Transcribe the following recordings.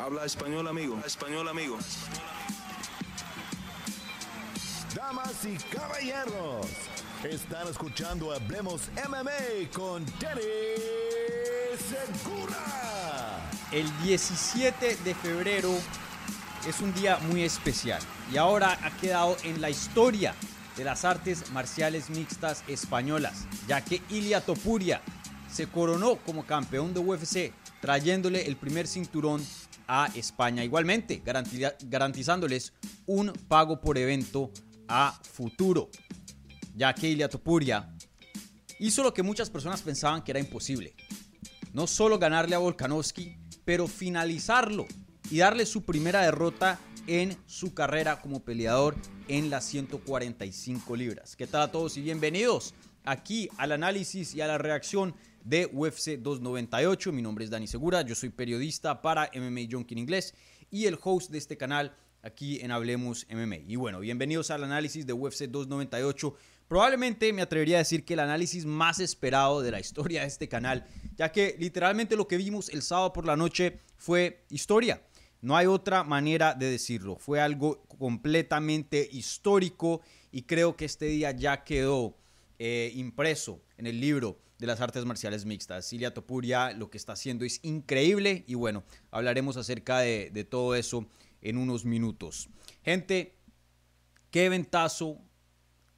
Habla español, amigo. español, amigo. Damas y caballeros, están escuchando Hablemos MMA con Danny Segura. El 17 de febrero es un día muy especial y ahora ha quedado en la historia de las artes marciales mixtas españolas, ya que Ilia Topuria se coronó como campeón de UFC, trayéndole el primer cinturón a España. Igualmente, garantizándoles un pago por evento a futuro, ya que Ilia Topuria hizo lo que muchas personas pensaban que era imposible. No solo ganarle a Volkanovski, pero finalizarlo y darle su primera derrota en su carrera como peleador en las 145 libras. ¿Qué tal a todos y bienvenidos aquí al análisis y a la reacción de UFC 298. Mi nombre es Dani Segura, yo soy periodista para MMA Junkie en inglés y el host de este canal aquí en Hablemos MMA. Y bueno, bienvenidos al análisis de UFC 298. Probablemente me atrevería a decir que el análisis más esperado de la historia de este canal, ya que literalmente lo que vimos el sábado por la noche fue historia. No hay otra manera de decirlo. Fue algo completamente histórico y creo que este día ya quedó eh, impreso en el libro de las artes marciales mixtas. Cilia Topuria lo que está haciendo es increíble y bueno, hablaremos acerca de, todo eso en unos minutos. Gente, qué ventazo,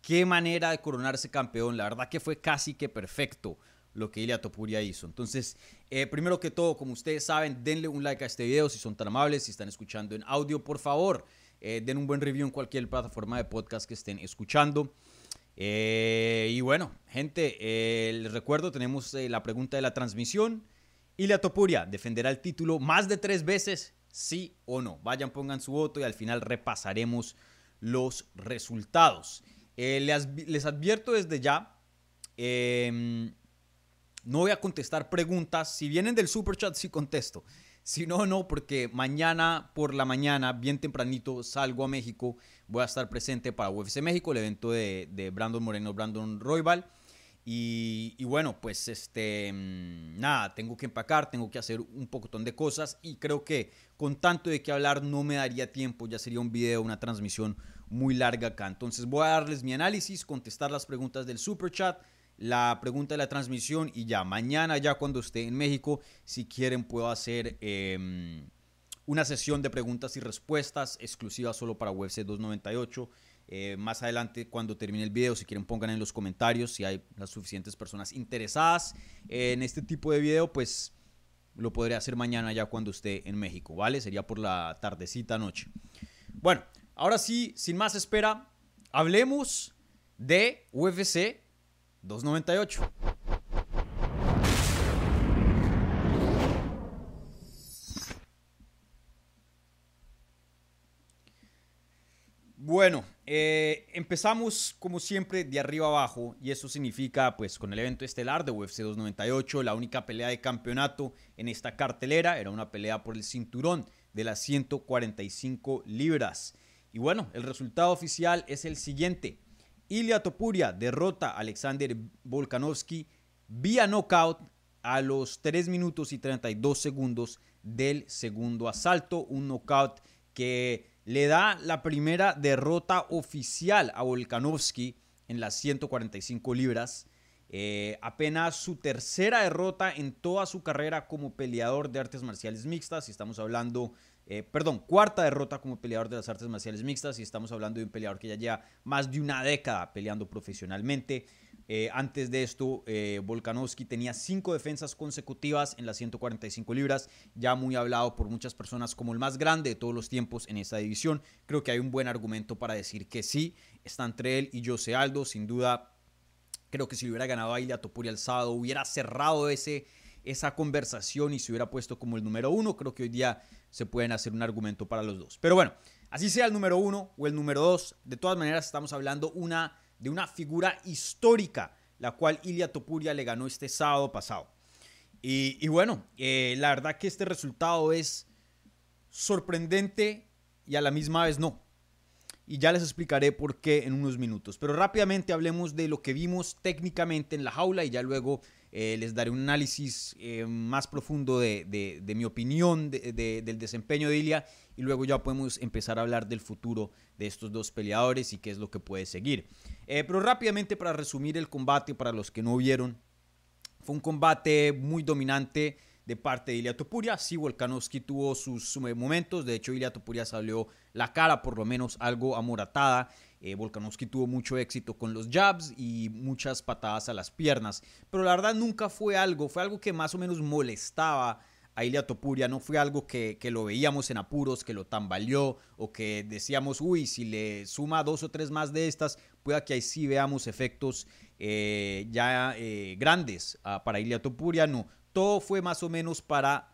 qué manera de coronarse campeón. La verdad que fue casi que perfecto lo que Ilia Topuria hizo. Entonces, eh, primero que todo, como ustedes saben, denle un like a este video si son tan amables, si están escuchando en audio, por favor, eh, den un buen review en cualquier plataforma de podcast que estén escuchando. Eh, y bueno, gente, eh, les recuerdo, tenemos eh, la pregunta de la transmisión. Ilia Topuria defenderá el título más de tres veces, sí o no. Vayan, pongan su voto y al final repasaremos los resultados. Les, les, advierto desde ya, em, no voy a contestar preguntas. Si vienen del super chat, sí contesto. Si no, no, porque mañana por la mañana, bien tempranito, salgo a México. Voy a estar presente para UFC México, el evento de, Brandon Moreno, Brandon Roybal. Y, bueno, pues este, mm, nada, tengo que empacar, tengo que hacer un pocotón de cosas y creo que con tanto de qué hablar no me daría tiempo, ya sería un video, una transmisión muy larga acá. Entonces voy a darles mi análisis, contestar las preguntas del super chat la pregunta de la transmisión y ya, mañana ya cuando esté en México, si quieren puedo hacer em, una sesión de preguntas y respuestas exclusiva solo para UFC 298. Eh, más adelante, cuando termine el video, si quieren pongan en los comentarios si hay las suficientes personas interesadas en este tipo de video, pues lo podré hacer mañana ya cuando esté en México, ¿vale? Sería por la tardecita noche. Bueno, ahora sí, sin más espera, hablemos de UFC 298. Empezamos como siempre de arriba abajo y eso significa pues con el evento estelar de UFC 298, la única pelea de campeonato en esta cartelera era una pelea por el cinturón de las 145 libras. Y bueno, el resultado oficial es el siguiente. Ilya Topuria derrota a Alexander Volkanovski vía knockout a los 3 minutos y 32 segundos del segundo asalto. Un knockout que le da la primera derrota oficial a Volkanovski en las 145 libras. Eh, apenas su tercera derrota en toda su carrera como peleador de artes marciales mixtas. Y estamos hablando eh, perdón, cuarta derrota como peleador de las artes marciales mixtas y estamos hablando de un peleador que ya lleva más de una década peleando profesionalmente. Eh, antes de esto, eh, Volkanovski tenía cinco defensas consecutivas en las 145 libras, ya muy hablado por muchas personas como el más grande de todos los tiempos en esta división. Creo que hay un buen argumento para decir que sí, está entre él y Jose Aldo, sin duda. Creo que si hubiera ganado a Ilya Topuria el sábado, hubiera cerrado ese, esa conversación y se hubiera puesto como el número uno. Creo que hoy día se pueden hacer un argumento para los dos. Pero bueno, así sea el número uno o el número dos, de todas maneras estamos hablando una, de una figura histórica, la cual Ilia Topuria le ganó este sábado pasado. Y, bueno, eh, la verdad que este resultado es sorprendente y a la misma vez no. Y ya les explicaré por qué en unos minutos. Pero rápidamente hablemos de lo que vimos técnicamente en la jaula y ya luego eh, les daré un análisis eh, más profundo de, mi opinión del desempeño de Ilia y luego ya podemos empezar a hablar del futuro de estos dos peleadores y qué es lo que puede seguir. Eh, pero rápidamente para resumir el combate para los que no vieron, fue un combate muy dominante de parte de Ilia Topuria. Sí, Volkanovski tuvo sus, momentos. De hecho, Ilia Topuria salió la cara por lo menos algo amoratada. Eh, Volkanovski tuvo mucho éxito con los jabs y muchas patadas a las piernas. Pero la verdad nunca fue algo, fue algo que más o menos molestaba a Ilia Topuria. No fue algo que, lo veíamos en apuros, que lo tambaleó o que decíamos, uy, si le suma dos o tres más de estas, pueda que ahí sí veamos efectos eh, ya eh, grandes ah, para Ilia Topuria. No, todo fue más o menos para,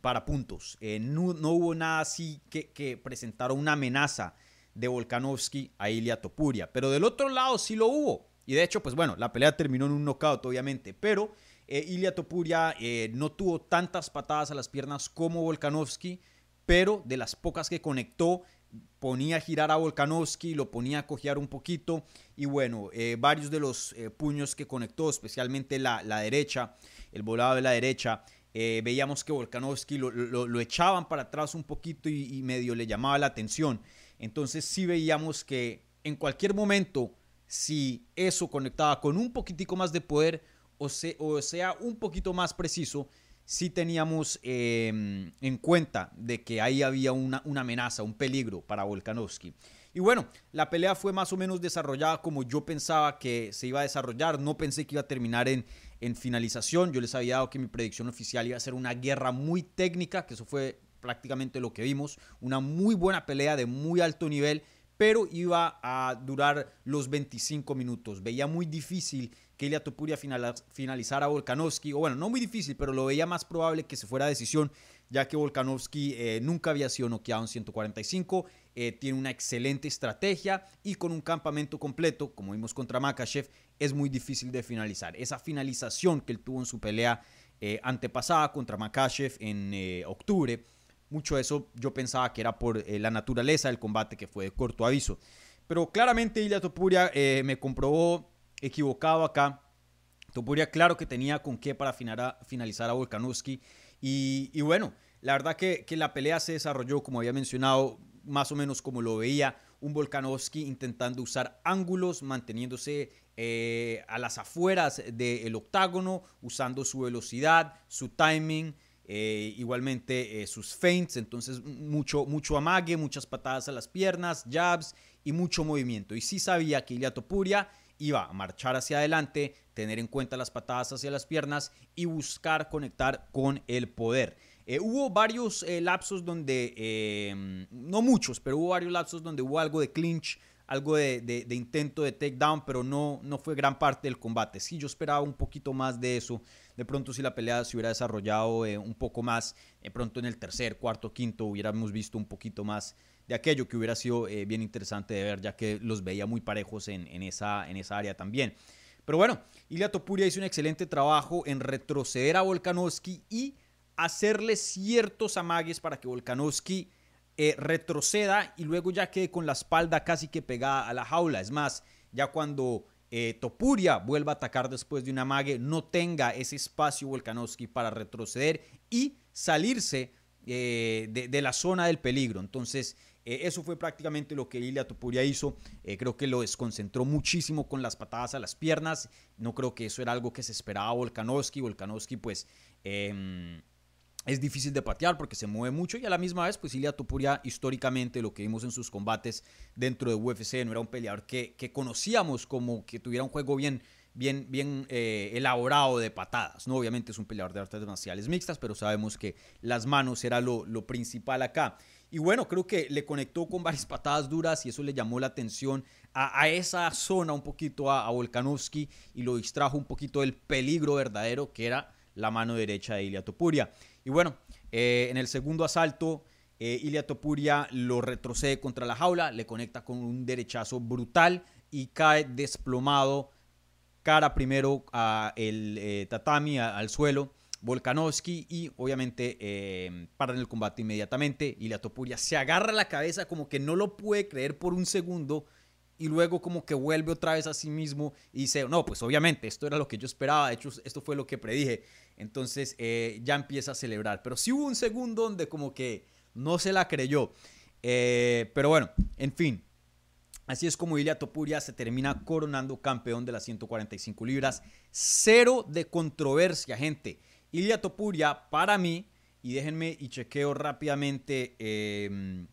para puntos. Eh, no, hubo nada así que, que presentara una amenaza de Volkanovski a Ilia Topuria. Pero del otro lado sí lo hubo. Y de hecho, pues bueno, la pelea terminó en un knockout, obviamente. Pero eh, Ilia Topuria eh, no tuvo tantas patadas a las piernas como Volkanovski. Pero de las pocas que conectó, ponía a girar a Volkanovski, lo ponía a cojear un poquito. Y bueno, varios de los puños que conectó, especialmente la, la derecha, el volado de la derecha. Eh, veíamos que Volkanovski lo, echaban para atrás un poquito y, medio le llamaba la atención. Entonces sí veíamos que en cualquier momento, si eso conectaba con un poquitico más de poder o, sea un poquito más preciso, sí teníamos em, en cuenta de que ahí había una, una amenaza, un peligro para Volkanovski. Y bueno, la pelea fue más o menos desarrollada como yo pensaba que se iba a desarrollar. No pensé que iba a terminar en, en finalización. Yo les había dado que mi predicción oficial iba a ser una guerra muy técnica, que eso fue prácticamente lo que vimos. Una muy buena pelea de muy alto nivel, pero iba a durar los 25 minutos. Veía muy difícil que Ilia Topuria finalizara a Volkanovski, o bueno, no muy difícil, pero lo veía más probable que se fuera a decisión, ya que Volkanovski eh, nunca había sido noqueado en 145 eh, tiene una excelente estrategia y con un campamento completo, como vimos contra Makachev, es muy difícil de finalizar. Esa finalización que él tuvo en su pelea eh, antepasada contra Makachev en eh, octubre, mucho de eso yo pensaba que era por la naturaleza del combate que fue de corto aviso. Pero claramente Ilya Topuria me comprobó equivocado acá. Topuria claro que tenía con qué para finalizar a Volkanovski. Y, bueno, la verdad que, que la pelea se desarrolló, como había mencionado, más o menos como lo veía un Volkanovski intentando usar ángulos, manteniéndose eh, a las afueras del octágono, usando su velocidad, su timing, eh, igualmente eh, sus feints, entonces mucho, mucho amague, muchas patadas a las piernas, jabs y mucho movimiento. Y sí sabía que Ilia Topuria iba a marchar hacia adelante, tener en cuenta las patadas hacia las piernas y buscar conectar con el poder. Eh, hubo varios lapsos donde, eh, no muchos, pero hubo varios lapsos donde hubo algo de clinch, algo de, intento de takedown, pero no, no fue gran parte del combate. Sí, yo esperaba un poquito más de eso. De pronto, si la pelea se hubiera desarrollado un poco más, de pronto en el tercer, cuarto, quinto, hubiéramos visto un poquito más de aquello que hubiera sido bien interesante de ver, ya que los veía muy parejos en, esa, en esa área también. Pero bueno, Ilya Topuria hizo un excelente trabajo en retroceder a Volkanovski y hacerle ciertos amagues para que Volkanovski eh, retroceda y luego ya quede con la espalda casi que pegada a la jaula. Es más, ya cuando eh, Topuria vuelva a atacar después de un amague, no tenga ese espacio Volkanovski para retroceder y salirse eh, de, la zona del peligro. Entonces, eso fue prácticamente lo que Ilia Topuria hizo. creo que lo desconcentró muchísimo con las patadas a las piernas. No creo que eso era algo que se esperaba Volkanovski. Volkanovski, pues em, es difícil de patear porque se mueve mucho y a la misma vez, pues Ilia Topuria históricamente lo que vimos en sus combates dentro de UFC no era un peleador que, que conocíamos como que tuviera un juego bien, bien, bien eh, elaborado de patadas, ¿no? Obviamente es un peleador de artes marciales mixtas, pero sabemos que las manos era lo, lo principal acá. Y bueno, creo que le conectó con varias patadas duras y eso le llamó la atención a, esa zona un poquito a, a Volkanovski y lo distrajo un poquito del peligro verdadero que era la mano derecha de Ilia Topuria. Y bueno, eh, en el segundo asalto, eh, Ilia Topuria lo retrocede contra la jaula, le conecta con un derechazo brutal y cae desplomado cara primero a el eh, tatami, al suelo. Volkanovski y obviamente eh, paran el combate inmediatamente. Ilia Topuria se agarra la cabeza como que no lo puede creer por un segundo y luego como que vuelve otra vez a sí mismo y dice, no, pues obviamente esto era lo que yo esperaba, de hecho esto fue lo que predije, entonces eh, ya empieza a celebrar, pero sí hubo un segundo donde como que no se la creyó, eh, pero bueno, en fin. Así es como Ilia Topuria se termina coronando campeón de las 145 libras. Cero de controversia, gente. Ilia Topuria, para mí, y déjenme y chequeo rápidamente eh,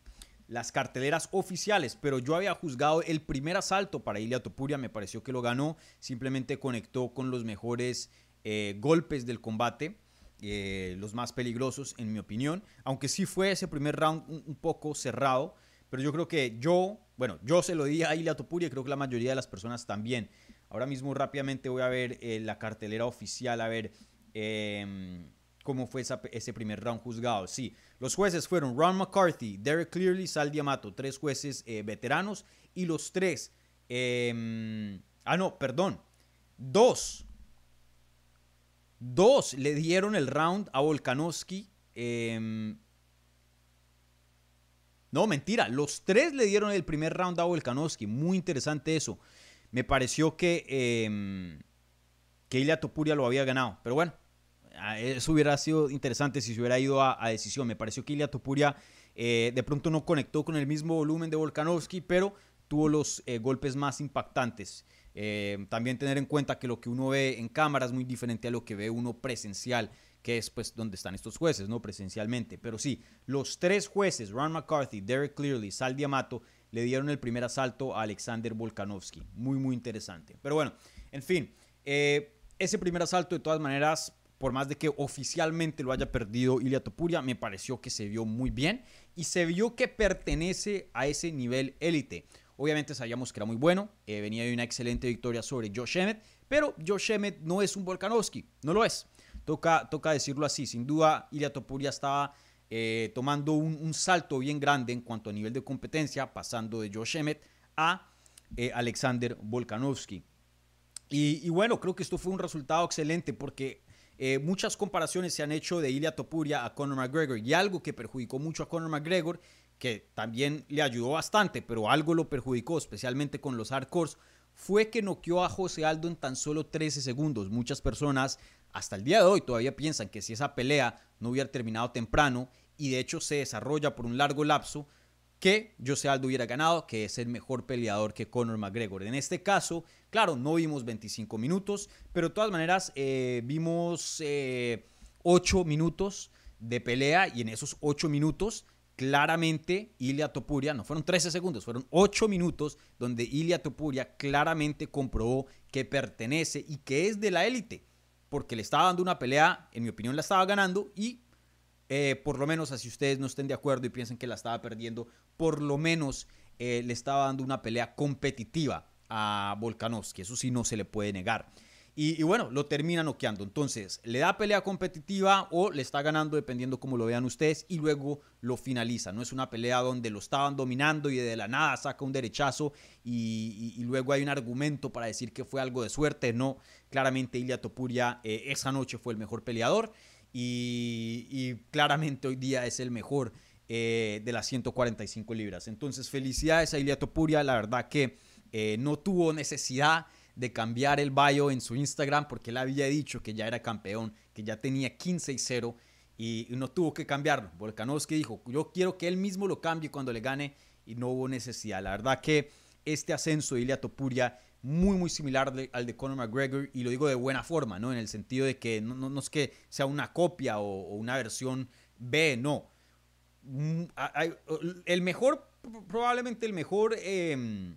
las carteleras oficiales, pero yo había juzgado el primer asalto para Ilia Topuria, me pareció que lo ganó, simplemente conectó con los mejores eh, golpes del combate, eh, los más peligrosos en mi opinión, aunque sí fue ese primer round un, poco cerrado, pero yo creo que yo, bueno, yo se lo di a Ilia Topuria y creo que la mayoría de las personas también. Ahora mismo rápidamente voy a ver eh, la cartelera oficial, a ver em, cómo fue ese primer round juzgado. Sí, los jueces fueron Ron McCarthy, Derek Clearly, Sal Diamato, tres jueces veteranos y los tres... Em, ah, no, perdón. Dos. Dos le dieron el round a Volkanovski. Em, no, mentira. Los tres le dieron el primer round a Volkanovski. Muy interesante eso. Me pareció que, eh, que Ilya Topuria lo había ganado. Pero bueno, eso hubiera sido interesante si se hubiera ido a, decisión. Me pareció que Ilya Topuria eh, de pronto no conectó con el mismo volumen de Volkanovski, pero tuvo los eh, golpes más impactantes. Eh, también tener en cuenta que lo que uno ve en cámara es muy diferente a lo que ve uno presencial, que es pues donde están estos jueces, ¿no? Presencialmente. Pero sí, los tres jueces, Ron McCarthy, Derek Clearly, Sal Diamato, le dieron el primer asalto a Alexander Volkanovski. Muy, muy interesante. Pero bueno, en fin, ese primer asalto de todas maneras por más de que oficialmente lo haya perdido Ilia Topuria, me pareció que se vio muy bien y se vio que pertenece a ese nivel élite. Obviamente sabíamos que era muy bueno, eh, venía de una excelente victoria sobre Josh Emmett, pero Josh Emmett no es un Volkanovski, no lo es. Toca, toca decirlo así, sin duda Ilia Topuria estaba eh, tomando un, salto bien grande en cuanto a nivel de competencia, pasando de Josh Emmett a eh, Alexander Volkanovski. Y, bueno, creo que esto fue un resultado excelente porque muchas comparaciones se han hecho de Ilya Topuria a Conor McGregor y algo que perjudicó mucho a Conor McGregor, que también le ayudó bastante, pero algo lo perjudicó, especialmente con los hardcores, fue que noqueó a José Aldo en tan solo 13 segundos. Muchas personas hasta el día de hoy todavía piensan que si esa pelea no hubiera terminado temprano y de hecho se desarrolla por un largo lapso, que José Aldo hubiera ganado, que es el mejor peleador que Conor McGregor. En este caso, claro, no vimos 25 minutos, pero de todas maneras eh, vimos 8 eh, minutos de pelea y en esos 8 minutos claramente Ilia Topuria, no fueron 13 segundos, fueron 8 minutos donde Ilia Topuria claramente comprobó que pertenece y que es de la élite, porque le estaba dando una pelea, en mi opinión la estaba ganando y eh, por lo menos así ustedes no estén de acuerdo y piensen que la estaba perdiendo, por lo menos eh, le estaba dando una pelea competitiva a Volkanovski, eso sí no se le puede negar. Y, bueno, lo termina noqueando. Entonces, le da pelea competitiva o le está ganando dependiendo cómo lo vean ustedes y luego lo finaliza. No es una pelea donde lo estaban dominando y de la nada saca un derechazo y, luego hay un argumento para decir que fue algo de suerte. No, claramente Ilya Topuria eh, esa noche fue el mejor peleador y, claramente hoy día es el mejor eh, de las 145 libras. Entonces, felicidades a Ilia Topuria, la verdad que eh, no tuvo necesidad de cambiar el bio en su Instagram porque él había dicho que ya era campeón, que ya tenía 15 y 0 y no tuvo que cambiarlo. Volkanovski dijo, yo quiero que él mismo lo cambie cuando le gane y no hubo necesidad. La verdad que este ascenso de Ilia Topuria muy, muy similar al de Conor McGregor y lo digo de buena forma, ¿no? En el sentido de que no, no, es que sea una copia o, una versión B, no. Mm, el mejor, probablemente el mejor, em,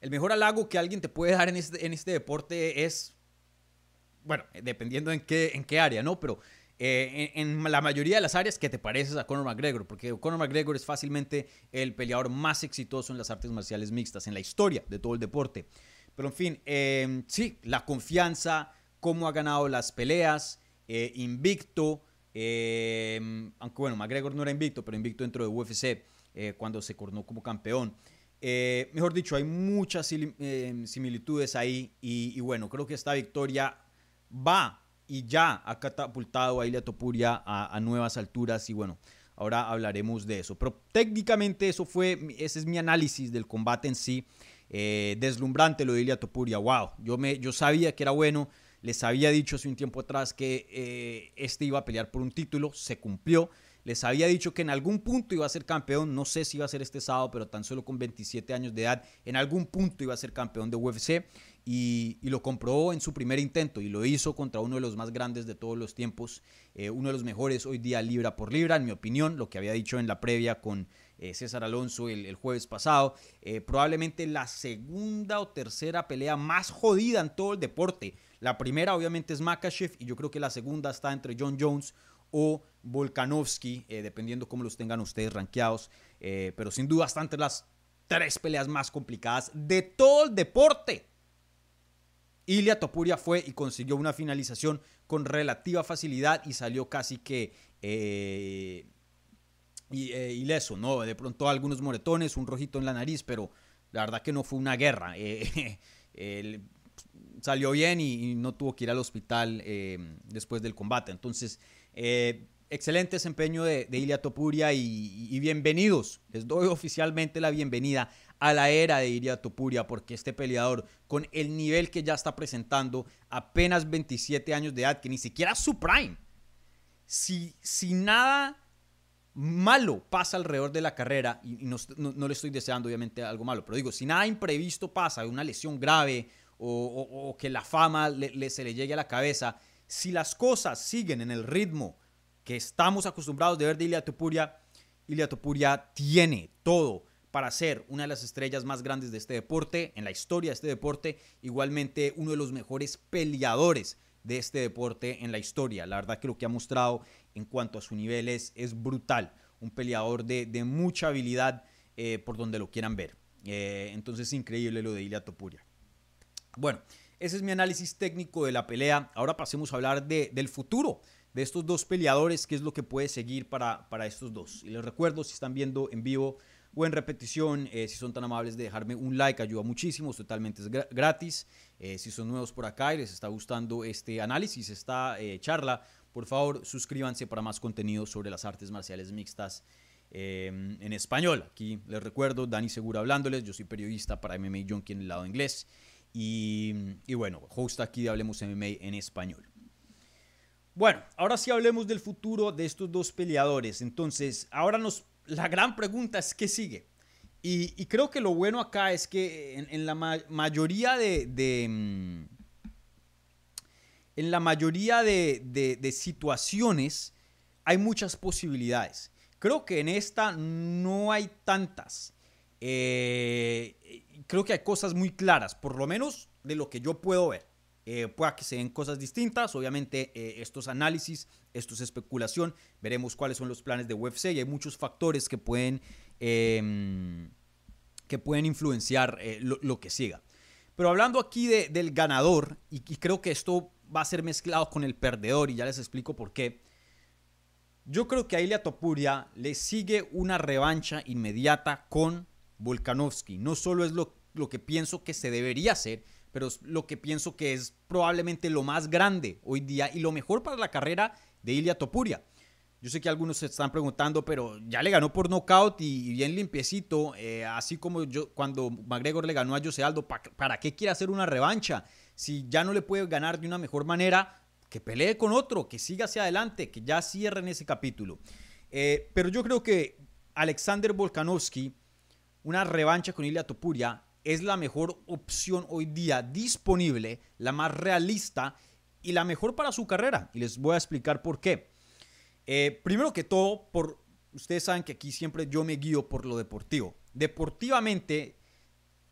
el mejor halago que alguien te puede dar en este, este deporte es, bueno, dependiendo en qué, en qué área, ¿no? Pero eh, en, la mayoría de las áreas que te pareces a Conor McGregor, porque Conor McGregor es fácilmente el peleador más exitoso en las artes marciales mixtas, en la historia de todo el deporte. Pero en fin, em, sí, la confianza, cómo ha ganado las peleas, eh, invicto, em, aunque bueno, McGregor no era invicto, pero invicto dentro de UFC eh, cuando se coronó como campeón. Mejor dicho, hay muchas em, similitudes ahí y, y bueno, creo que esta victoria va y ya ha catapultado a Ilia Topuria a, nuevas alturas y bueno, Ahora hablaremos de eso. Pero técnicamente eso fue, ese es mi análisis del combate en sí. Eh, deslumbrante lo de Ilia Topuria. Wow, yo, me, yo sabía que era bueno. Les había dicho hace un tiempo atrás que eh, este iba a pelear por un título. Se cumplió. Les había dicho que en algún punto iba a ser campeón, no sé si iba a ser este sábado, pero tan solo con 27 años de edad, en algún punto iba a ser campeón de UFC y, lo comprobó en su primer intento y lo hizo contra uno de los más grandes de todos los tiempos, eh, uno de los mejores hoy día libra por libra, en mi opinión, lo que había dicho en la previa con eh, César Alonso el, jueves pasado, eh, probablemente la segunda o tercera pelea más jodida en todo el deporte. La primera obviamente es Makachev y yo creo que la segunda está entre John Jones o Volkanovski, eh, dependiendo cómo los tengan ustedes rankeados. Eh, pero sin duda están entre las tres peleas más complicadas de todo el deporte. Ilia Topuria fue y consiguió una finalización con relativa facilidad y salió casi que eh, ileso, ¿no? De pronto algunos moretones, un rojito en la nariz, pero la verdad que no fue una guerra. salió bien y, no tuvo que ir al hospital después del combate. Entonces, eh, excelente desempeño de, de Ilia Topuria y, bienvenidos. Les doy oficialmente la bienvenida a la era de Ilia Topuria porque este peleador con el nivel que ya está presentando, apenas 27 años de edad, que ni siquiera su prime. Si, si nada malo pasa alrededor de la carrera, y, no, le estoy deseando obviamente algo malo, pero digo, si nada imprevisto pasa, una lesión grave o, que la fama se le llegue a la cabeza, si las cosas siguen en el ritmo que estamos acostumbrados de ver de Ilia Topuria, Ilia Topuria tiene todo para ser una de las estrellas más grandes de este deporte, en la historia de este deporte, igualmente uno de los mejores peleadores de este deporte en la historia. La verdad que lo que ha mostrado en cuanto a su nivel es, brutal, un peleador de, mucha habilidad eh, por donde lo quieran ver. Eh, entonces increíble lo de Ilia Topuria. Bueno, ese es mi análisis técnico de la pelea. Ahora pasemos a hablar de, del futuro de estos dos peleadores, qué es lo que puede seguir para, para estos dos. Y les recuerdo, si están viendo en vivo o en repetición, eh, si son tan amables de dejarme un like, ayuda muchísimo, es totalmente gratis. Eh, si son nuevos por acá y les está gustando este análisis, esta eh, charla, por favor suscríbanse para más contenido sobre las artes marciales mixtas en español. Aquí les recuerdo, Dani Segura hablándoles, yo soy periodista para MMA Junkie en el lado inglés. Y, bueno, host aquí Hablemos MMA en español. Bueno, ahora sí hablemos del futuro de estos dos peleadores. Entonces, ahora nos, la gran pregunta es qué sigue. Y, creo que lo bueno acá es que en, la mayoría de, mm, en la mayoría de, situaciones hay muchas posibilidades. Creo que en esta no hay tantas. Eh, creo que hay cosas muy claras, por lo menos de lo que yo puedo ver. Eh, que se den cosas distintas, obviamente eh, estos análisis, esto es especulación, veremos cuáles son los planes de UFC y hay muchos factores que pueden, em, que pueden influenciar eh, lo, que siga. Pero hablando aquí del ganador, y, y, creo que esto va a ser mezclado con el perdedor, y ya les explico por qué. Yo creo que a Ilia Topuria le sigue una revancha inmediata con Volkanovski. No solo es lo, lo que pienso que se debería hacer, pero es lo que pienso que es probablemente lo más grande hoy día y lo mejor para la carrera de Ilia Topuria. Yo sé que algunos se están preguntando, pero ya le ganó por nocaut y bien limpiecito, eh, así como yo cuando McGregor le ganó a Jose Aldo, ¿para qué quiere hacer una revancha? Si ya no le puede ganar de una mejor manera, que pelee con otro, que siga hacia adelante, que ya cierren ese capítulo. Eh, pero yo creo que Alexander Volkanovski una revancha con Ilia Topuria es la mejor opción hoy día disponible, la más realista y la mejor para su carrera. Y les voy a explicar por qué. Eh, primero que todo, por, ustedes saben que aquí siempre yo me guío por lo deportivo. Deportivamente,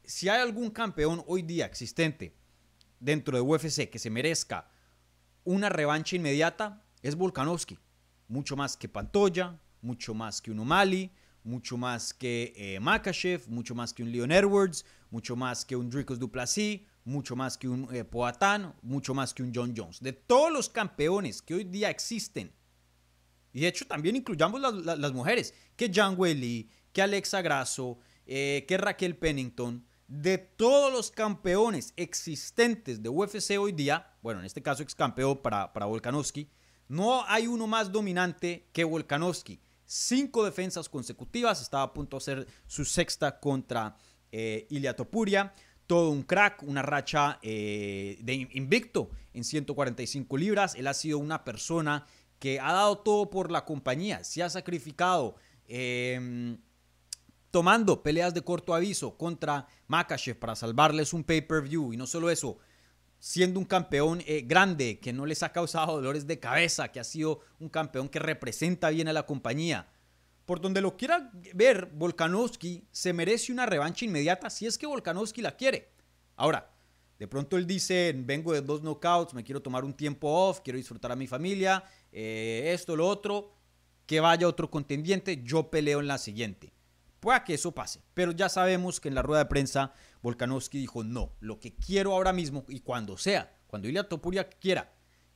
si hay algún campeón hoy día existente dentro de UFC que se merezca una revancha inmediata, es Volkanovski. Mucho más que Pantoya, mucho más que Unomali, mucho más que eh, mucho más que un Leon Edwards, mucho más que un Dricos Duplessis, mucho más que un eh, Poatán, mucho más que un John Jones. De todos los campeones que hoy día existen, y de hecho también incluyamos las, mujeres, que Jan Welly, que Alexa Grasso, eh, que Raquel Pennington, de todos los campeones existentes de UFC hoy día, bueno, en este caso ex campeón para, para Volkanovski, no hay uno más dominante que Volkanovski cinco defensas consecutivas, estaba a punto de hacer su sexta contra eh, Ilia Topuria. Todo un crack, una racha eh, de invicto en 145 libras. Él ha sido una persona que ha dado todo por la compañía, se ha sacrificado. Em, tomando peleas de corto aviso contra Makachev para salvarles un pay-per-view. Y no solo eso, siendo un campeón eh, grande que no les ha causado dolores de cabeza, que ha sido un campeón que representa bien a la compañía. Por donde lo quiera ver, Volkanovski se merece una revancha inmediata si es que Volkanovski la quiere. Ahora, de pronto él dice, vengo de dos knockouts, me quiero tomar un tiempo off, quiero disfrutar a mi familia, eh, esto, lo otro, que vaya otro contendiente, yo peleo en la siguiente. Pueda que eso pase, pero ya sabemos que en la rueda de prensa Volkanovski dijo no, lo que quiero ahora mismo y cuando sea, cuando Ilia Topuria quiera,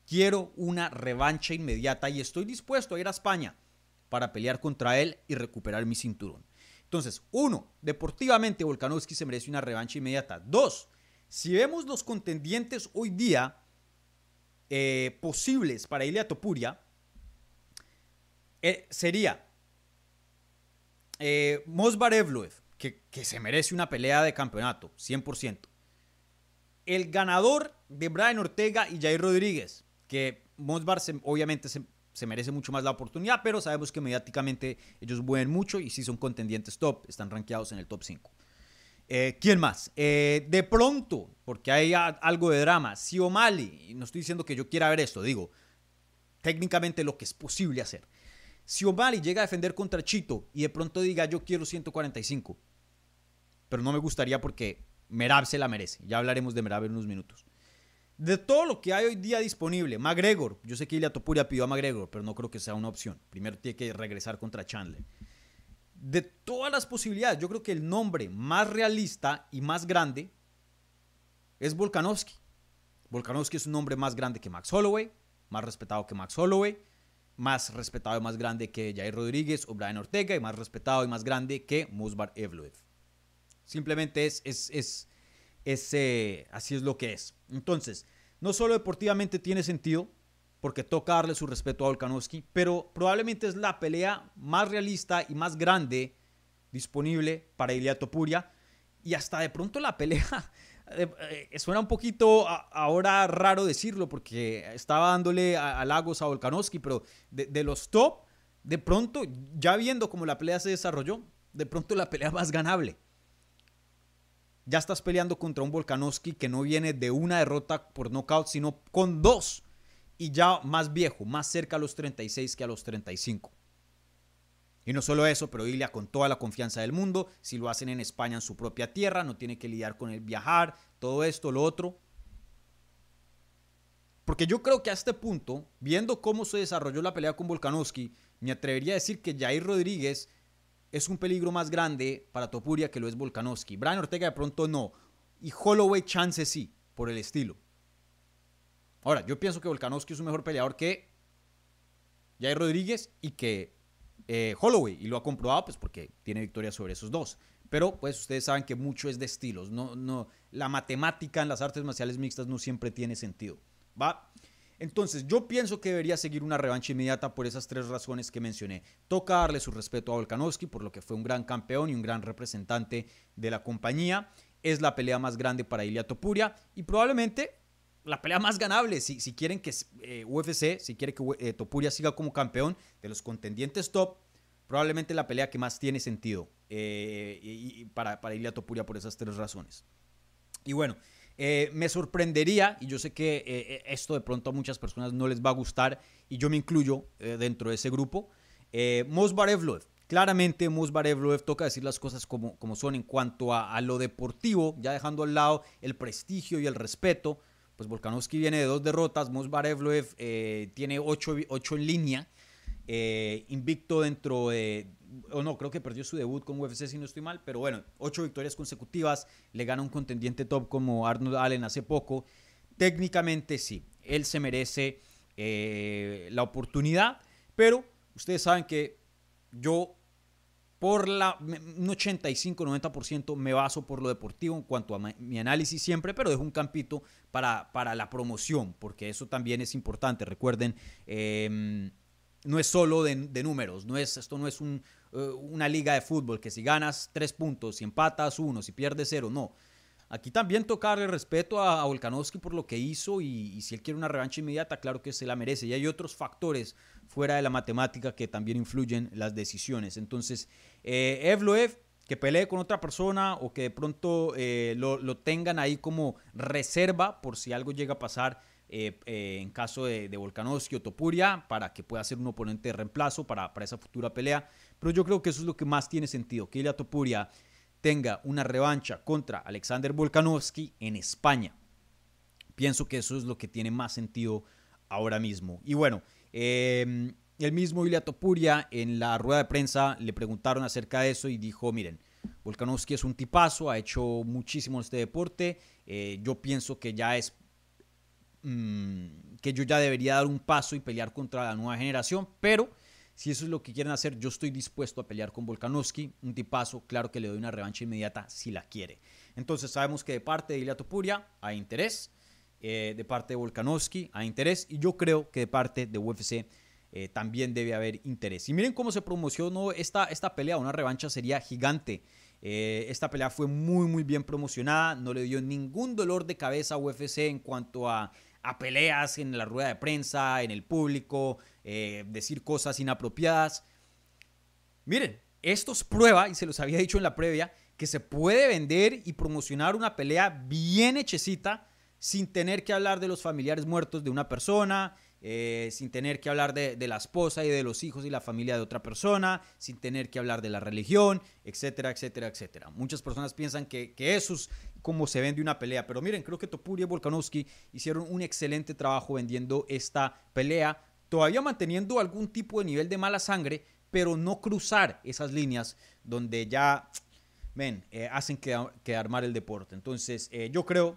quiero una revancha inmediata y estoy dispuesto a ir a España para pelear contra él y recuperar mi cinturón. Entonces, uno, deportivamente Volkanovski se merece una revancha inmediata. Dos, si vemos los contendientes hoy día eh, posibles para Ilia Topuria, eh, sería eh, Mosbar Evloev, que, se merece una pelea de campeonato, 100%. El ganador de Brian Ortega y Jair Rodríguez, que Mosbar obviamente se, merece mucho más la oportunidad, pero sabemos que mediáticamente ellos mueven mucho y sí son contendientes top, están rankeados en el top 5. Eh, ¿Quién más? Eh, de pronto, porque hay algo de drama, si O'Malley, no estoy diciendo que yo quiera ver esto, digo, técnicamente lo que es posible hacer. Si O'Malley llega a defender contra Chito y de pronto diga yo quiero 145, pero no me gustaría porque Merab se la merece. Ya hablaremos de Merab en unos minutos. De todo lo que hay hoy día disponible, McGregor, yo sé que Ilia Topuria pidió a McGregor, pero no creo que sea una opción. Primero tiene que regresar contra Chandler. De todas las posibilidades, yo creo que el nombre más realista y más grande es Volkanovski. Volkanovski es un nombre más grande que Max Holloway, más respetado que Max Holloway más respetado y más grande que Jair Rodríguez o Brian Ortega y más respetado y más grande que Musbar Evloev. Simplemente es, es, es, eh, así es lo que es. Entonces, no solo deportivamente tiene sentido, porque toca darle su respeto a Volkanovski, pero probablemente es la pelea más realista y más grande disponible para Ilia Topuria. Y hasta de pronto la pelea eh, eh, suena un poquito ahora raro decirlo porque estaba dándole halagos a, a Volkanovski, pero de, los top, de pronto, ya viendo cómo la pelea se desarrolló, de pronto la pelea más ganable. Ya estás peleando contra un Volkanovski que no viene de una derrota por knockout, sino con dos. Y ya más viejo, más cerca a los 36 que a los 35. Y no solo eso, pero Ilia con toda la confianza del mundo, si lo hacen en España en su propia tierra, no tiene que lidiar con el viajar, todo esto, lo otro. Porque yo creo que a este punto, viendo cómo se desarrolló la pelea con Volkanovski, me atrevería a decir que Jair Rodríguez es un peligro más grande para Topuria que lo es Volkanovski. Brian Ortega de pronto no. Y Holloway chance sí, por el estilo. Ahora, yo pienso que Volkanovski es un mejor peleador que Jair Rodríguez y que eh, Holloway y lo ha comprobado pues porque tiene victoria sobre esos dos. Pero pues ustedes saben que mucho es de estilos. No, no, la matemática en las artes marciales mixtas no siempre tiene sentido. ¿Va? Entonces, yo pienso que debería seguir una revancha inmediata por esas tres razones que mencioné. Toca darle su respeto a Volkanovski por lo que fue un gran campeón y un gran representante de la compañía. Es la pelea más grande para Ilia Topuria y probablemente la pelea más ganable. Si, si quieren que eh, UFC, si quiere que eh, Topuria siga como campeón de los contendientes top, probablemente la pelea que más tiene sentido eh, para, para Ilia Topuria por esas tres razones. Y bueno, me sorprendería, y yo sé que esto de pronto a muchas personas no les va a gustar, y yo me incluyo dentro de ese grupo, eh, Mosbar Claramente Mosbar toca decir las cosas como, como son en cuanto a, a, lo deportivo, ya dejando al lado el prestigio y el respeto pues Volkanovski viene de dos derrotas, Mosbar eh, tiene ocho, en línea, eh, invicto dentro de, o no, creo que perdió su debut con UFC si no estoy mal, pero bueno, ocho victorias consecutivas, le gana un contendiente top como Arnold Allen hace poco. Técnicamente sí, él se merece eh, la oportunidad, pero ustedes saben que yo por la, un 85-90% me baso por lo deportivo en cuanto a mi análisis siempre, pero dejo un campito para, para la promoción, porque eso también es importante. Recuerden, em, no es solo de, números, no es, esto no es un, eh, una liga de fútbol que si ganas tres puntos, si empatas uno, si pierdes cero, no. Aquí también tocarle respeto a, Volkanovski por lo que hizo y, si él quiere una revancha inmediata, claro que se la merece. Y hay otros factores fuera de la matemática que también influyen las decisiones. Entonces, eh, Evloev, que pelee con otra persona o que de pronto eh, lo, tengan ahí como reserva por si algo llega a pasar eh, en caso de, de, Volkanovski o Topuria, para que pueda ser un oponente de reemplazo para, para esa futura pelea. Pero yo creo que eso es lo que más tiene sentido, que Ilya Topuria tenga una revancha contra Alexander Volkanovski en España. Pienso que eso es lo que tiene más sentido ahora mismo. Y bueno, em, el mismo Ilya Topuria en la rueda de prensa le preguntaron acerca de eso y dijo, miren, Volkanovski es un tipazo, ha hecho muchísimo en este deporte, eh, yo pienso que ya es mm, que yo ya debería dar un paso y pelear contra la nueva generación, pero si eso es lo que quieren hacer, yo estoy dispuesto a pelear con Volkanovski. Un tipazo, claro que le doy una revancha inmediata si la quiere. Entonces sabemos que de parte de Ilia Topuria hay interés, eh, de parte de Volkanovski hay interés y yo creo que de parte de UFC eh, también debe haber interés. Y miren cómo se promocionó esta, esta pelea, una revancha sería gigante. Eh, esta pelea fue muy muy bien promocionada, no le dio ningún dolor de cabeza a UFC en cuanto a a peleas en la rueda de prensa, en el público, decir cosas inapropiadas. Miren, esto es prueba, y se los había dicho en la previa, que se puede vender y promocionar una pelea bien hechecita sin tener que hablar de los familiares muertos de una persona, eh, sin tener que hablar de, la esposa y de los hijos y la familia de otra persona, sin tener que hablar de la religión, etcétera, etcétera, etcétera. Muchas personas piensan que, eso es como se vende una pelea, pero miren, creo que Topuria y Volkanovski hicieron un excelente trabajo vendiendo esta pelea, todavía manteniendo algún tipo de nivel de mala sangre, pero no cruzar esas líneas donde ya, ven, eh, hacen que, armar el deporte. Entonces, eh, yo creo,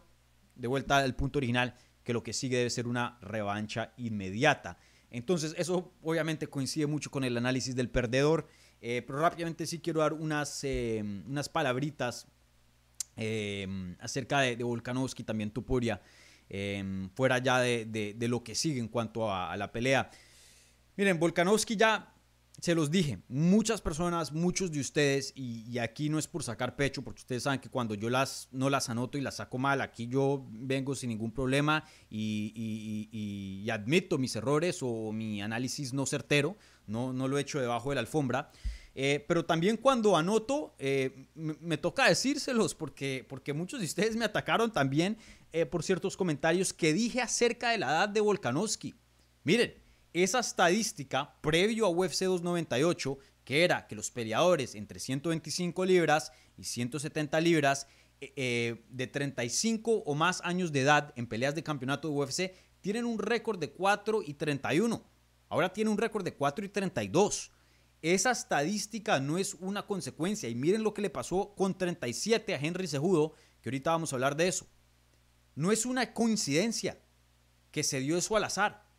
de vuelta al punto original, que lo que sigue debe ser una revancha inmediata. Entonces, eso obviamente coincide mucho con el análisis del perdedor, eh, pero rápidamente sí quiero dar unas, eh, unas palabritas eh, acerca de, de, Volkanovski, también Tupuria, fuera ya de, lo que sigue en cuanto a, a la pelea. Miren, Volkanovski ya se los dije, muchas personas, muchos de ustedes, y, aquí no es por sacar pecho, porque ustedes saben que cuando yo las no las anoto y las saco mal, aquí yo vengo sin ningún problema y, admito mis errores o mi análisis no certero, no, no lo he hecho debajo de la alfombra. Eh, pero también cuando anoto, eh, me, toca decírselos, porque, porque muchos de ustedes me atacaron también eh, por ciertos comentarios que dije acerca de la edad de Volkanovski. Miren, esa estadística previo a UFC 298, que era que los peleadores entre 125 libras y 170 libras eh, eh, de 35 o más años de edad en peleas de campeonato de UFC tienen un récord de 4 y 31. Ahora tiene un récord de 4 y 32. Esa estadística no es una consecuencia. Y miren lo que le pasó con 37 a Henry Cejudo, que ahorita vamos a hablar de eso. No es una coincidencia que se dio eso al azar.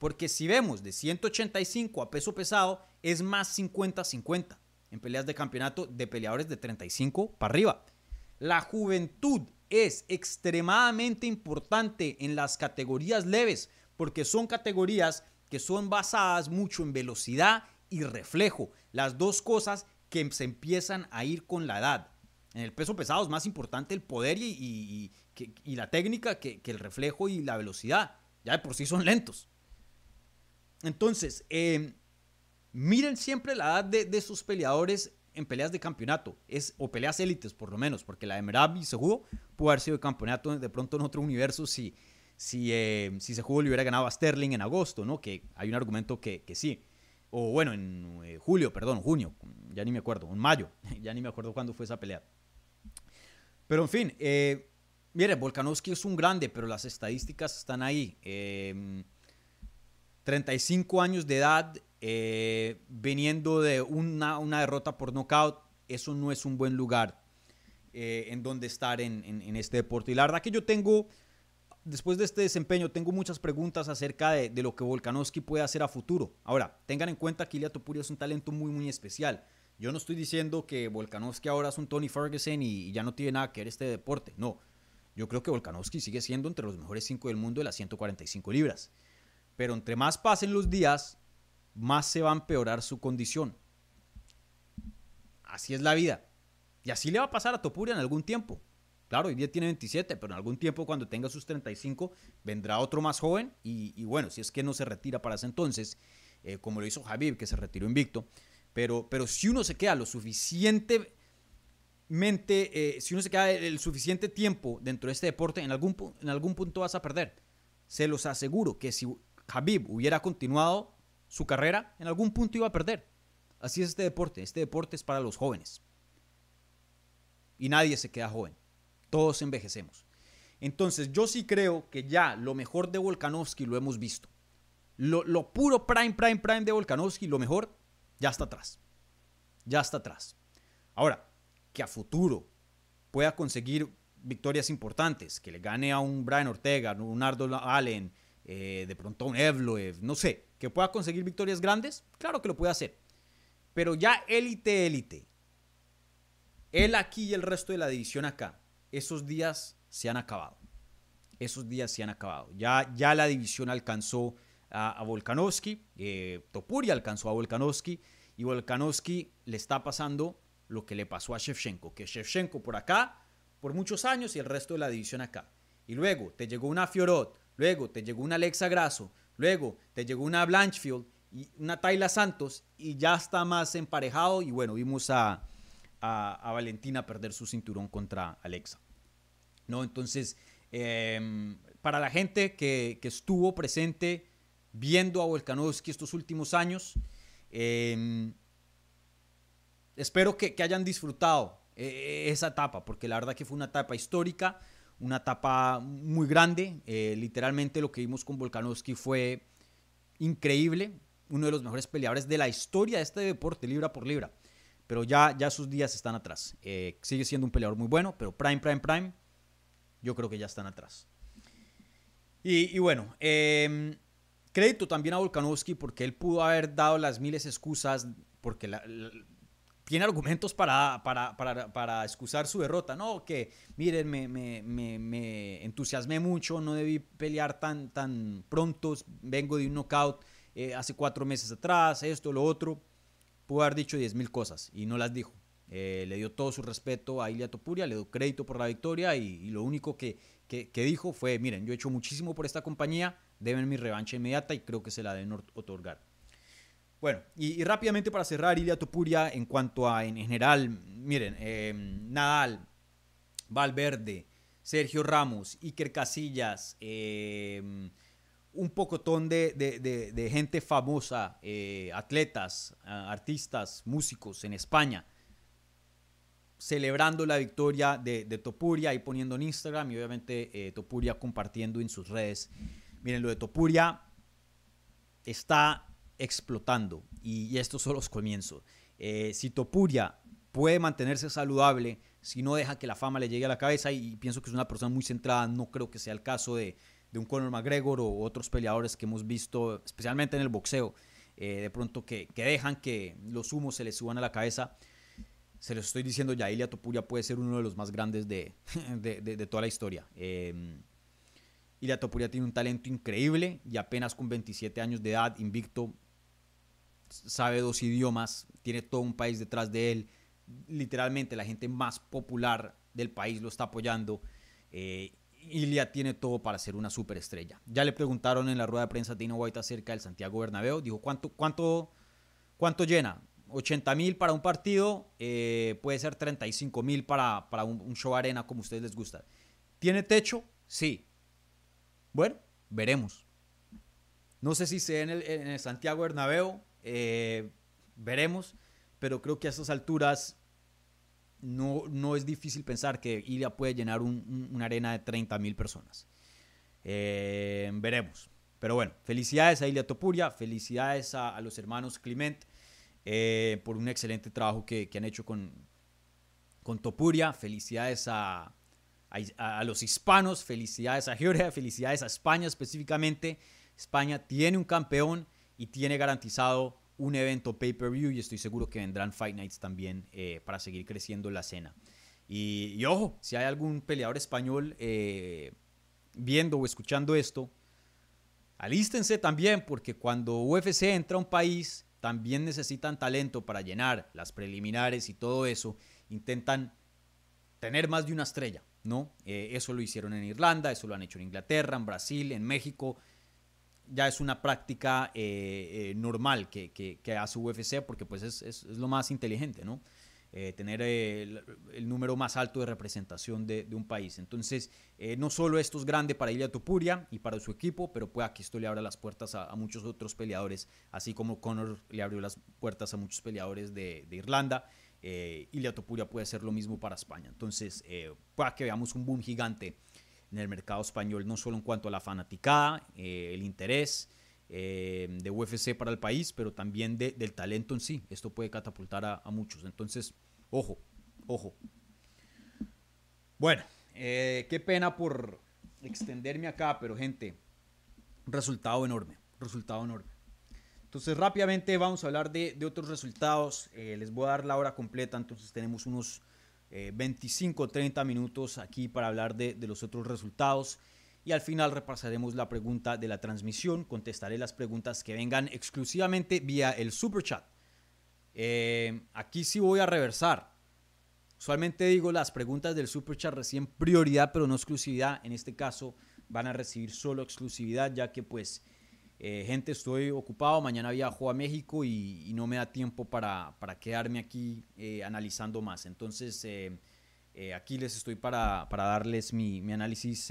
Porque si vemos de 185 a peso pesado, es más 50-50 en peleas de campeonato de peleadores de 35 para arriba. La juventud es extremadamente importante en las categorías leves porque son categorías que son basadas mucho en velocidad y reflejo. Las dos cosas que se empiezan a ir con la edad. En el peso pesado es más importante el poder y, la técnica que, que el reflejo y la velocidad. Ya de por sí son lentos. Entonces, em, miren siempre la edad de, de, sus peleadores en peleas de campeonato, es, o peleas élites por lo menos, porque la de Merab y Sejudo pudo haber sido campeonato de pronto en otro universo si, si, eh, si Sejudo le hubiera ganado a Sterling en agosto, ¿no? Que hay un argumento que, que sí. O bueno, en eh, julio, perdón, junio, ya ni me acuerdo, en mayo, ya ni me acuerdo cuándo fue esa pelea. Pero en fin, eh, mire, Volkanovski es un grande, pero las estadísticas están ahí. Eh, 35 años de edad, eh, viniendo de una, una, derrota por knockout, eso no es un buen lugar eh, en donde estar en, en, este deporte. Y la verdad que yo tengo, después de este desempeño, tengo muchas preguntas acerca de, de lo que Volkanovski puede hacer a futuro. Ahora, tengan en cuenta que Ilia Topuria es un talento muy, muy especial. Yo no estoy diciendo que Volkanovski ahora es un Tony Ferguson y, y ya no tiene nada que ver este deporte. No, yo creo que Volkanovski sigue siendo entre los mejores 5 del mundo de las 145 libras. Pero entre más pasen los días, más se va a empeorar su condición. Así es la vida. Y así le va a pasar a Topuria en algún tiempo. Claro, hoy día tiene 27, pero en algún tiempo cuando tenga sus 35 vendrá otro más joven y, bueno, si es que no se retira para ese entonces, eh, como lo hizo Javib, que se retiró invicto, pero, pero si uno se queda lo suficientemente, eh, si uno se queda el, suficiente tiempo dentro de este deporte, en algún, en algún punto vas a perder. Se los aseguro que si Javib hubiera continuado su carrera, en algún punto iba a perder. Así es este deporte. Este deporte es para los jóvenes. Y nadie se queda joven. Todos envejecemos. Entonces yo sí creo que ya lo mejor de Volkanovski lo hemos visto. Lo, puro prime, prime, prime de Volkanovski, lo mejor, ya está atrás. Ya está atrás. Ahora, que a futuro pueda conseguir victorias importantes, que le gane a un Brian Ortega, un Ardo Allen, eh, de pronto a un Evloev, no sé, que pueda conseguir victorias grandes, claro que lo puede hacer. Pero ya élite, élite, él aquí y el resto de la división acá, esos días se han acabado. Esos días se han acabado. Ya, ya la división alcanzó a, Volkanovski, eh, Topuria alcanzó a Volkanovski y Volkanovski le está pasando lo que le pasó a Shevchenko, que Shevchenko por acá, por muchos años y el resto de la división acá. Y luego te llegó una Fiorot, luego te llegó una Alexa Grasso, luego te llegó una Blanchfield y una Tayla Santos y ya está más emparejado y bueno, vimos a, a, Valentina perder su cinturón contra Alexa. ¿No? Entonces, em, para la gente que, estuvo presente viendo a Volkanovski estos últimos años, em, espero que, hayan disfrutado eh, esa etapa, porque la verdad que fue una etapa histórica, una etapa muy grande. Eh, literalmente lo que vimos con Volkanovski fue increíble, uno de los mejores peleadores de la historia de este deporte, libra por libra pero ya, ya sus días están atrás. Eh, sigue siendo un peleador muy bueno, pero Prime, Prime, Prime, yo creo que ya están atrás. Y, bueno, em, crédito también a Volkanovski porque él pudo haber dado las miles excusas, porque tiene argumentos para, para, para, para, excusar su derrota. No, que miren, me, me, me, entusiasmé mucho, no debí pelear tan, tan pronto, vengo de un knockout eh, hace cuatro meses atrás, esto, lo otro pudo haber dicho 10.000 cosas y no las dijo. Eh, le dio todo su respeto a Ilia Topuria, le dio crédito por la victoria y, lo único que, que, dijo fue, miren, yo he hecho muchísimo por esta compañía, deben mi revancha inmediata y creo que se la deben otorgar. Bueno, y, rápidamente para cerrar, Ilia Topuria, en cuanto a en general, miren, eh, Nadal, Valverde, Sergio Ramos, Iker Casillas, eh, un pocotón de, de, gente famosa, eh, atletas, artistas, músicos en España, celebrando la victoria de, Topuria y poniendo en Instagram y obviamente Topuria compartiendo en sus redes. Miren, lo de Topuria está explotando y, estos son los comienzos. Eh, si Topuria puede mantenerse saludable, si no deja que la fama le llegue a la cabeza y pienso que es una persona muy centrada, no creo que sea el caso de, de un Conor McGregor o otros peleadores que hemos visto, especialmente en el boxeo, eh, de pronto que, dejan que los humos se les suban a la cabeza. Se los estoy diciendo ya, Ilia Topuria puede ser uno de los más grandes de, de, toda la historia. Eh, Ilia Topuria tiene un talento increíble y apenas con 27 años de edad, invicto, sabe dos idiomas, tiene todo un país detrás de él. Literalmente la gente más popular del país lo está apoyando. Eh, Ilia tiene todo para ser una superestrella. Ya le preguntaron en la rueda de prensa a Dino White acerca del Santiago Bernabéu. Dijo, ¿cuánto, cuánto, cuánto llena? 80 mil para un partido, eh, puede ser 35 mil para, para un, show arena como a ustedes les gusta. ¿Tiene techo? Sí. Bueno, veremos. No sé si se en el, en el Santiago Bernabéu, eh, veremos, pero creo que a estas alturas no, no es difícil pensar que Ilia puede llenar una arena de 30 mil personas. Eh, veremos. Pero bueno, felicidades a Ilia Topuria, felicidades a, los hermanos Clement eh, por un excelente trabajo que, han hecho con, con Topuria, felicidades a, a, los hispanos, felicidades a Georgia, felicidades a España específicamente. España tiene un campeón y tiene garantizado un evento pay-per-view y estoy seguro que vendrán Fight Nights también eh, para seguir creciendo la escena. Y, ojo, si hay algún peleador español eh, viendo o escuchando esto, alístense también porque cuando UFC entra a un país, también necesitan talento para llenar las preliminares y todo eso. Intentan tener más de una estrella, ¿no? Eh, eso lo hicieron en Irlanda, eso lo han hecho en Inglaterra, en Brasil, en México. Ya es una práctica eh, eh, normal que, que, hace UFC porque pues es, es, lo más inteligente, ¿no? Eh, tener el, número más alto de representación de, un país. Entonces, no solo esto es grande para Ilia Topuria y para su equipo, pero puede que esto le abra las puertas a, muchos otros peleadores, así como Conor le abrió las puertas a muchos peleadores de, Irlanda. Ilia Topuria puede ser lo mismo para España. Entonces, puede que veamos un boom gigante en el mercado español, no solo en cuanto a la fanaticada, el interés, de UFC para el país, pero también del talento en sí. Esto puede catapultar a, muchos. Entonces, ojo, ojo. Bueno, eh, qué pena por extenderme acá, pero gente, resultado enorme, resultado enorme. Entonces rápidamente vamos a hablar de, otros resultados. Eh, les voy a dar la hora completa, entonces tenemos unos 25 30 minutos aquí para hablar de, de los otros resultados y al final repasaremos la pregunta de la transmisión. Contestaré las preguntas que vengan exclusivamente vía el super chat. Eh, aquí sí voy a reversar. Usualmente digo las preguntas del super chat recién prioridad, pero no exclusividad. En este caso van a recibir solo exclusividad, ya que pues eh, gente estoy ocupado. Mañana viajo a México y, no me da tiempo para, quedarme aquí eh, analizando más. Entonces aquí les estoy para, darles mi, análisis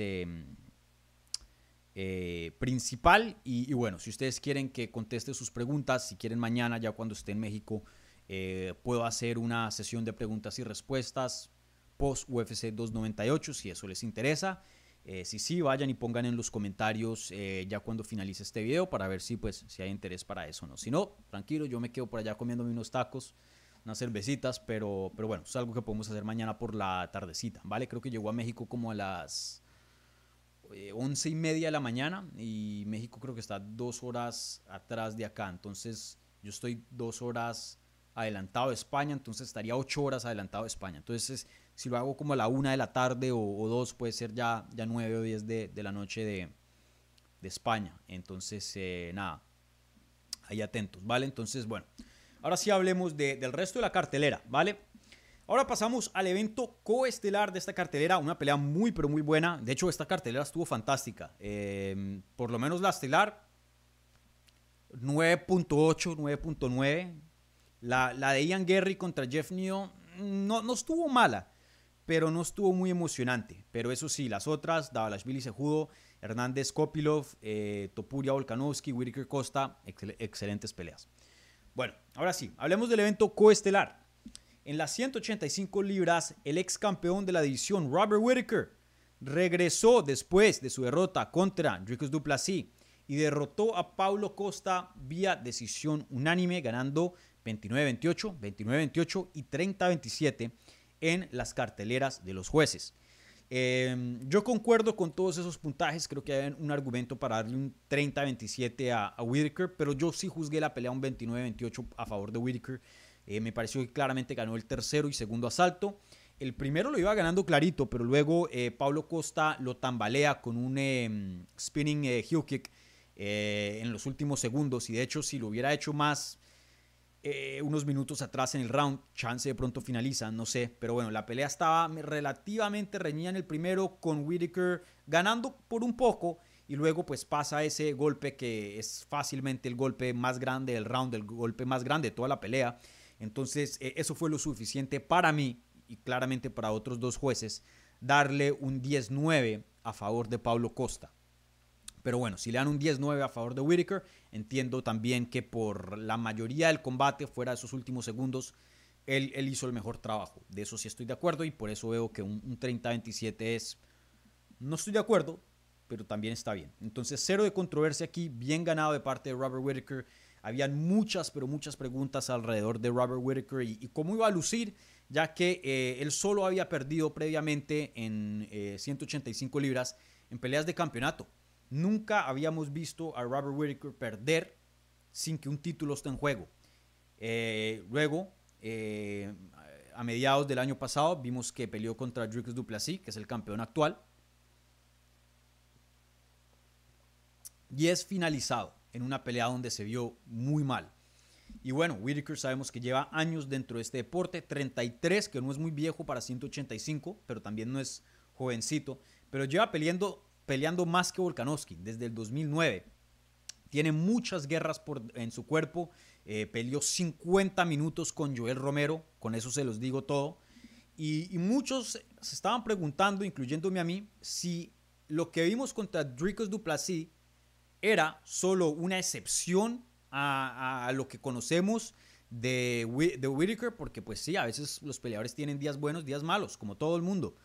eh, principal. Y, bueno, si ustedes quieren que conteste sus preguntas, si quieren mañana, ya cuando esté en México, eh, puedo hacer una sesión de preguntas y respuestas post UFC 298, si eso les interesa. Eh, si sí, vayan y pongan en los comentarios ya cuando finalice este video para ver si, pues, si hay interés para eso o no. Si no, tranquilo, yo me quedo por allá comiéndome unos tacos, unas cervecitas, pero, pero bueno, es algo que podemos hacer mañana por la tardecita, ¿vale? Creo que llegó a México como a las eh, once y media de la mañana y México creo que está dos horas atrás de acá. Entonces yo estoy dos horas adelantado de España, entonces estaría ocho horas adelantado de España. Entonces si lo hago como a la una de la tarde o, dos, puede ser ya, ya nueve o diez de, la noche de, España. Entonces eh, nada, ahí atentos, ¿vale? Entonces bueno, ahora sí hablemos del resto de la cartelera, ¿vale? Ahora pasamos al evento coestelar de esta cartelera, una pelea muy pero muy buena. De hecho, esta cartelera estuvo fantástica. Em, por lo menos la estelar, 9.8, 9.9. La, la, de Ian Gary contra Jeff Neal no, no estuvo mala, pero no estuvo muy emocionante. Pero eso sí, las otras, Billy Sejudo, Hernández Kopilov, eh, Topuria Volkanovski, Whitaker Costa, excelentes peleas. Bueno, ahora sí, hablemos del evento coestelar. En las 185 libras, el ex campeón de la división, Robert Whittaker, regresó después de su derrota contra Dricus Duplessis y derrotó a Paulo Costa vía decisión unánime, ganando 29-28, 29-28 y 30-27 en las carteleras de los jueces. Em, yo concuerdo con todos esos puntajes, creo que hay un argumento para darle un 30-27 a, Whitaker, pero yo sí juzgué la pelea un 29-28 a favor de Whitaker. Eh, me pareció que claramente ganó el tercero y segundo asalto. El primero lo iba ganando clarito, pero luego eh, Pablo Costa lo tambalea con un em, spinning eh, heel kick en los últimos segundos. Y de hecho, si lo hubiera hecho más unos minutos atrás en el round, chance de pronto finaliza, no sé. Pero bueno, la pelea estaba relativamente reñida en el primero, con Whitaker ganando por un poco. Y luego pues pasa ese golpe que es fácilmente el golpe más grande del round, el golpe más grande de toda la pelea. Entonces, eh, eso fue lo suficiente para mí y claramente para otros dos jueces, darle un 10-9 a favor de Pablo Costa. Pero bueno, si le dan un 10-9 a favor de Whitaker, entiendo también que por la mayoría del combate, fuera de esos últimos segundos, él, hizo el mejor trabajo. De eso sí estoy de acuerdo y por eso veo que un, un 30-27 es... No estoy de acuerdo, pero también está bien. Entonces, cero de controversia aquí, bien ganado de parte de Robert Whitaker. Habían muchas, pero muchas preguntas alrededor de Robert Whitaker y, cómo iba a lucir, ya que eh, él solo había perdido previamente en 185 eh, libras en peleas de campeonato. Nunca habíamos visto a Robert Whitaker perder sin que un título esté en juego. Eh, luego, a mediados del año pasado, vimos que peleó contra Dricus Duplessis, que es el campeón actual. y es finalizado en una pelea donde se vio muy mal. Y bueno, Whitaker sabemos que lleva años dentro de este deporte, 33, que no es muy viejo para 185, pero también no es jovencito, pero lleva peleando, peleando más que Volkanovski desde el 2009. Tiene muchas guerras por, en su cuerpo, eh, peleó 50 minutos con Joel Romero, con eso se los digo todo. Y, muchos se estaban preguntando, incluyéndome a mí, si lo que vimos contra Dricos Duplessis era solo una excepción a, lo que conocemos de, de Whitaker, porque pues sí, a veces los peleadores tienen días buenos, días malos, como todo el mundo.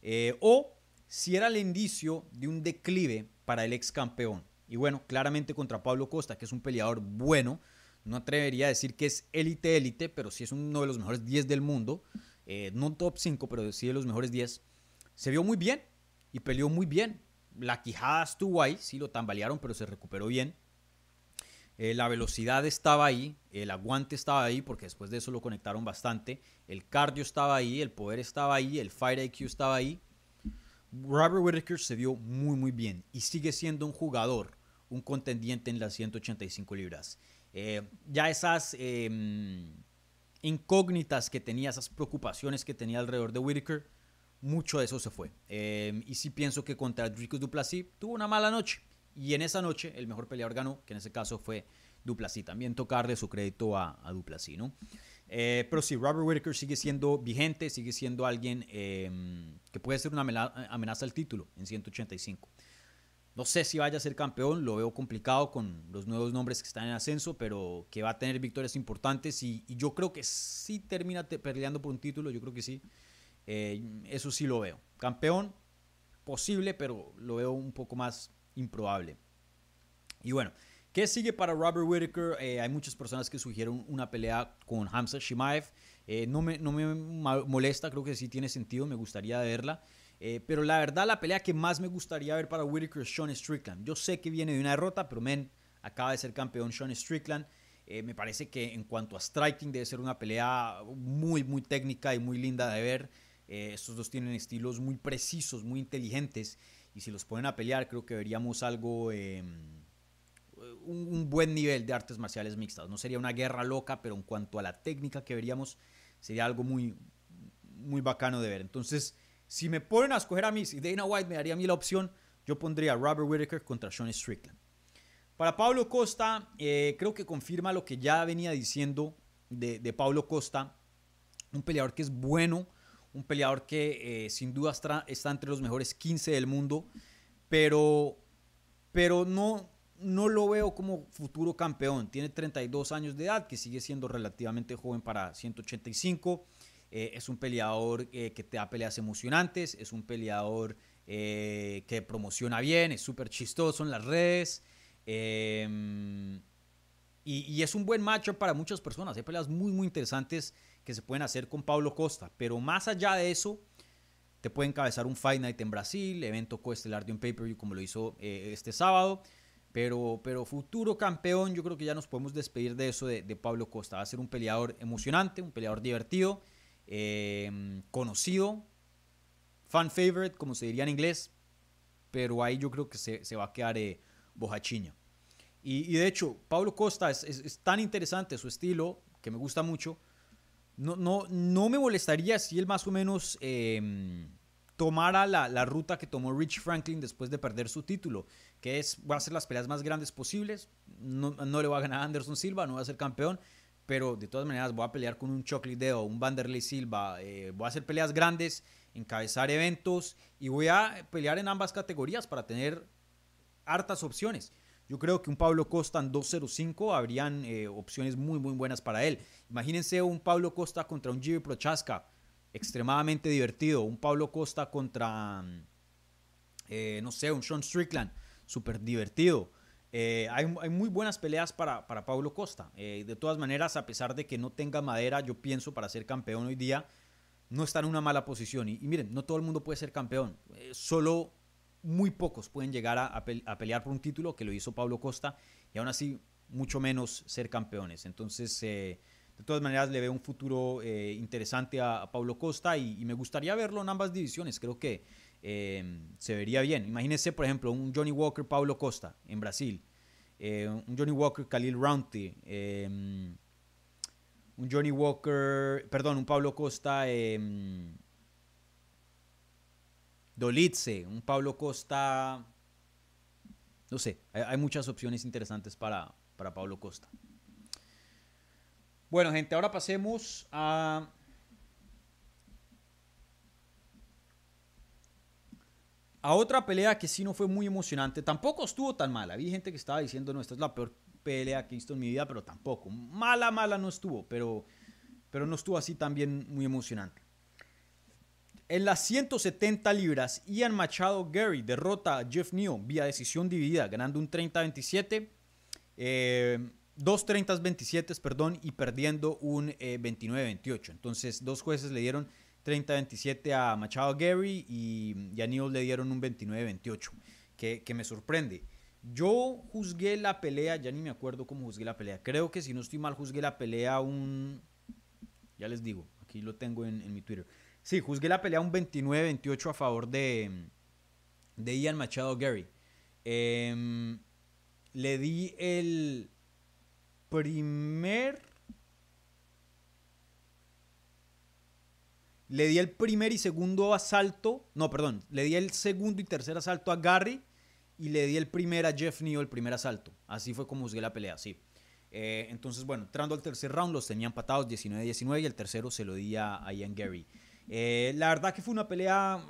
Eh, o si era el indicio de un declive para el ex campeón. Y bueno, claramente contra Pablo Costa, que es un peleador bueno, no atrevería a decir que es élite, élite, pero sí es uno de los mejores 10 del mundo. Eh, no top 5, pero sí de los mejores 10. Se vio muy bien y peleó muy bien. La quijada estuvo ahí, sí lo tambalearon, pero se recuperó bien. Eh, la velocidad estaba ahí, el aguante estaba ahí, porque después de eso lo conectaron bastante. El cardio estaba ahí, el poder estaba ahí, el fire IQ estaba ahí. Robert Whittaker se vio muy, muy bien y sigue siendo un jugador, un contendiente en las 185 libras. Eh, ya esas em, incógnitas que tenía, esas preocupaciones que tenía alrededor de Whittaker, mucho de eso se fue. Em, y sí pienso que contra Dricus Duplessis tuvo una mala noche. Y en esa noche el mejor peleador ganó, que en ese caso fue Duplessis. También tocarle su crédito a, a Duplessis, ¿no? Eh, pero sí, Robert Whitaker sigue siendo vigente, sigue siendo alguien em, que puede ser una amenaza al título en 185. No sé si vaya a ser campeón, lo veo complicado con los nuevos nombres que están en ascenso, pero que va a tener victorias importantes y, yo creo que sí termina peleando por un título, yo creo que sí. Eh, eso sí lo veo. Campeón, posible, pero lo veo un poco más improbable. Y bueno, ¿qué sigue para Robert Whitaker? Eh, hay muchas personas que sugirieron una pelea con Hamza Shimaev. Eh, no, me, no me molesta, creo que sí tiene sentido, me gustaría verla. Eh, pero la verdad, la pelea que más me gustaría ver para Whitaker es Sean Strickland. Yo sé que viene de una derrota, pero men, acaba de ser campeón Sean Strickland. me parece que en cuanto a striking debe ser una pelea muy, muy técnica y muy linda de ver. estos dos tienen estilos muy precisos, muy inteligentes y si los ponen a pelear, creo que veríamos algo, em, un, buen nivel de artes marciales mixtas. No sería una guerra loca, pero en cuanto a la técnica que veríamos, sería algo muy, muy bacano de ver. Entonces, si me ponen a escoger a mí, si Dana White me daría a mí la opción, yo pondría a Robert Whittaker contra Sean Strickland. Para Pablo Costa, eh, creo que confirma lo que ya venía diciendo de, de Pablo Costa, un peleador que es bueno, un peleador que eh, sin duda está, entre los mejores 15 del mundo, pero, pero no, no lo veo como futuro campeón. Tiene 32 años de edad, que sigue siendo relativamente joven para 185. Eh, es un peleador eh, que te da peleas emocionantes, es un peleador que promociona bien, es súper chistoso en las redes. Em, y, es un buen matchup para muchas personas. Hay peleas muy, muy interesantes que se pueden hacer con Pablo Costa. Pero más allá de eso, te puede encabezar un Fight Night en Brasil, evento coestelar de un pay-per-view como lo hizo eh, este sábado. Pero, pero futuro campeón, yo creo que ya nos podemos despedir de eso de, Pablo Costa. Va a ser un peleador emocionante, un peleador divertido, em, conocido, fan favorite, como se diría en inglés. Pero ahí yo creo que se, va a quedar eh. Y, de hecho, Pablo Costa es, es tan interesante su estilo, que me gusta mucho, no, no, no me molestaría si él más o menos em, tomara la, ruta que tomó Rich Franklin después de perder su título, que es, voy a hacer las peleas más grandes posibles, no, le va a ganar a Anderson Silva, no va a ser campeón, pero de todas maneras voy a pelear con un Chocolate Deo, un Vanderlei Silva, eh, voy a hacer peleas grandes, encabezar eventos y voy a pelear en ambas categorías para tener hartas opciones. Yo creo que un Pablo Costa en 2.05 habrían eh, opciones muy, muy buenas para él. Imagínense un Pablo Costa contra un Jimmy Prochaska, extremadamente divertido. Un Pablo Costa contra, eh, no sé, un Sean Strickland, súper divertido. Eh, hay, muy buenas peleas para, para Pablo Costa. de todas maneras, a pesar de que no tenga madera, yo pienso, para ser campeón hoy día, no está en una mala posición. Y, miren, no todo el mundo puede ser campeón. solo muy pocos pueden llegar a, pelear por un título, que lo hizo Pablo Costa, y aún así mucho menos ser campeones. Entonces, eh, de todas maneras, le veo un futuro eh, interesante a, Pablo Costa y, me gustaría verlo en ambas divisiones. Creo que eh, se vería bien. Imagínense, por ejemplo, un Johnny Walker, Pablo Costa en Brasil. Eh, un Johnny Walker, Khalil Rounty. Eh, un Johnny Walker, perdón, un Pablo Costa, Dolitze, un Pablo Costa, no sé, hay, muchas opciones interesantes para, para Pablo Costa. Bueno, gente, ahora pasemos a a otra pelea que sí no fue muy emocionante. Tampoco estuvo tan mala. Vi gente que estaba diciendo, no, esta es la peor pelea que he visto en mi vida, pero tampoco. Mala, mala no estuvo, pero, pero no estuvo así también muy emocionante. En las 170 libras, Ian Machado Gary derrota a Jeff Neal vía decisión dividida, ganando un 30-27, eh, dos 30-27, perdón, y perdiendo un 29-28. Eh, Entonces, dos jueces le dieron 30-27 a Machado Gary y, a Neal le dieron un 29-28, que, que, me sorprende. Yo juzgué la pelea, ya ni me acuerdo cómo juzgué la pelea. Creo que si no estoy mal, juzgué la pelea un... Ya les digo, aquí lo tengo en, mi Twitter. Sí, juzgué la pelea un 29-28 a favor de, de Ian Machado Gary. Em, le di el primer Le di el primer y segundo asalto, no, perdón, le di el segundo y tercer asalto a Gary y le di el primer a Jeff Neal, el primer asalto. Así fue como juzgué la pelea, sí. Eh, entonces, bueno, entrando al tercer round, los tenía empatados 19-19 y el tercero se lo di a, Ian Gary. Eh, la verdad que fue una pelea ah,